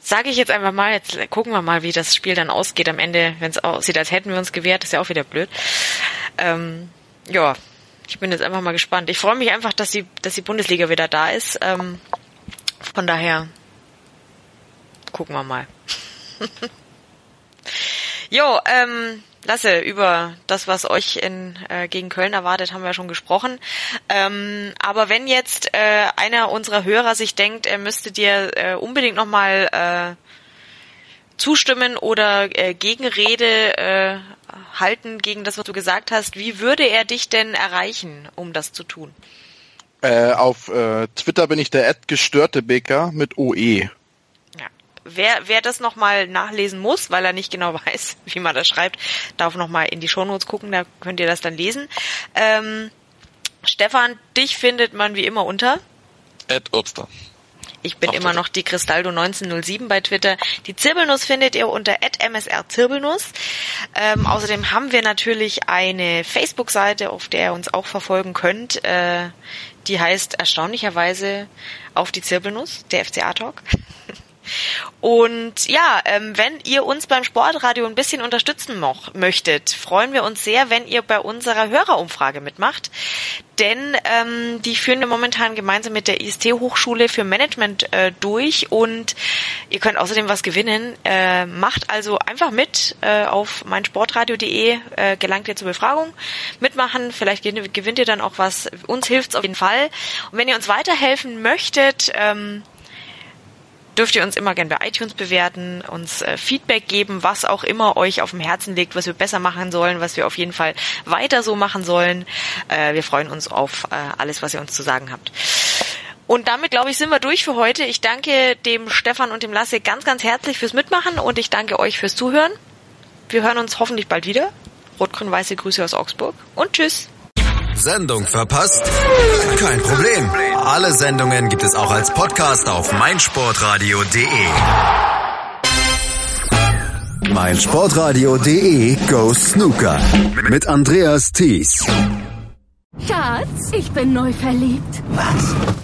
Sage ich jetzt einfach mal, jetzt gucken wir mal, wie das Spiel dann ausgeht am Ende, wenn es aussieht, als hätten wir uns gewehrt, ist ja auch wieder blöd. Ähm, ja, ich bin jetzt einfach mal gespannt. Ich freue mich einfach, dass die, dass die Bundesliga wieder da ist. Ähm, von daher gucken wir mal. [LAUGHS] jo, ähm, Lasse, über das, was euch in, äh, gegen Köln erwartet, haben wir schon gesprochen. Ähm, aber wenn jetzt äh, einer unserer Hörer sich denkt, er müsste dir äh, unbedingt nochmal äh, zustimmen oder äh, Gegenrede äh, halten gegen das, was du gesagt hast, wie würde er dich denn erreichen, um das zu tun? Äh, auf äh, Twitter bin ich der Ad gestörte Bäcker mit OE wer, wer das nochmal nachlesen muss, weil er nicht genau [LAUGHS] weiß, wie man das schreibt, darf nochmal in die Shownotes gucken, da könnt ihr das dann lesen. Ähm, Stefan, dich findet man wie immer unter? Ed Obster. Ich bin Auf immer noch die Cristaldo 1907 bei Twitter. Die Zirbelnuss findet ihr unter @msrzirbelnuss. Ähm, außerdem haben wir natürlich eine Facebook-Seite, auf der ihr uns auch verfolgen könnt. Äh, die heißt erstaunlicherweise auf die Zirbelnuss, der FCA Talk. Und ja, ähm, wenn ihr uns beim Sportradio ein bisschen unterstützen möchtet, freuen wir uns sehr, wenn ihr bei unserer Hörerumfrage mitmacht. Denn ähm, die führen wir momentan gemeinsam mit der IST Hochschule für Management äh, durch und ihr könnt außerdem was gewinnen. Äh, macht also einfach mit äh, auf meinsportradio.de, äh, gelangt ihr zur Befragung. Mitmachen, vielleicht gewinnt ihr dann auch was. Uns hilft's auf jeden Fall. Und wenn ihr uns weiterhelfen möchtet, ähm, dürft ihr uns immer gerne bei iTunes bewerten, uns äh, Feedback geben, was auch immer euch auf dem Herzen liegt, was wir besser machen sollen, was wir auf jeden Fall weiter so machen sollen. Äh, wir freuen uns auf äh, alles, was ihr uns zu sagen habt. Und damit, glaube ich, sind wir durch für heute. Ich danke dem Stefan und dem Lasse ganz, ganz herzlich fürs Mitmachen und ich danke euch fürs Zuhören. Wir hören uns hoffentlich bald wieder. Rot-Grün-Weiße Grüße aus Augsburg und tschüss. Sendung verpasst? Kein Problem. Alle Sendungen gibt es auch als Podcast auf meinsportradio.de. meinsportradio.de Go Snooker mit Andreas Thies. Schatz, ich bin neu verliebt. Was?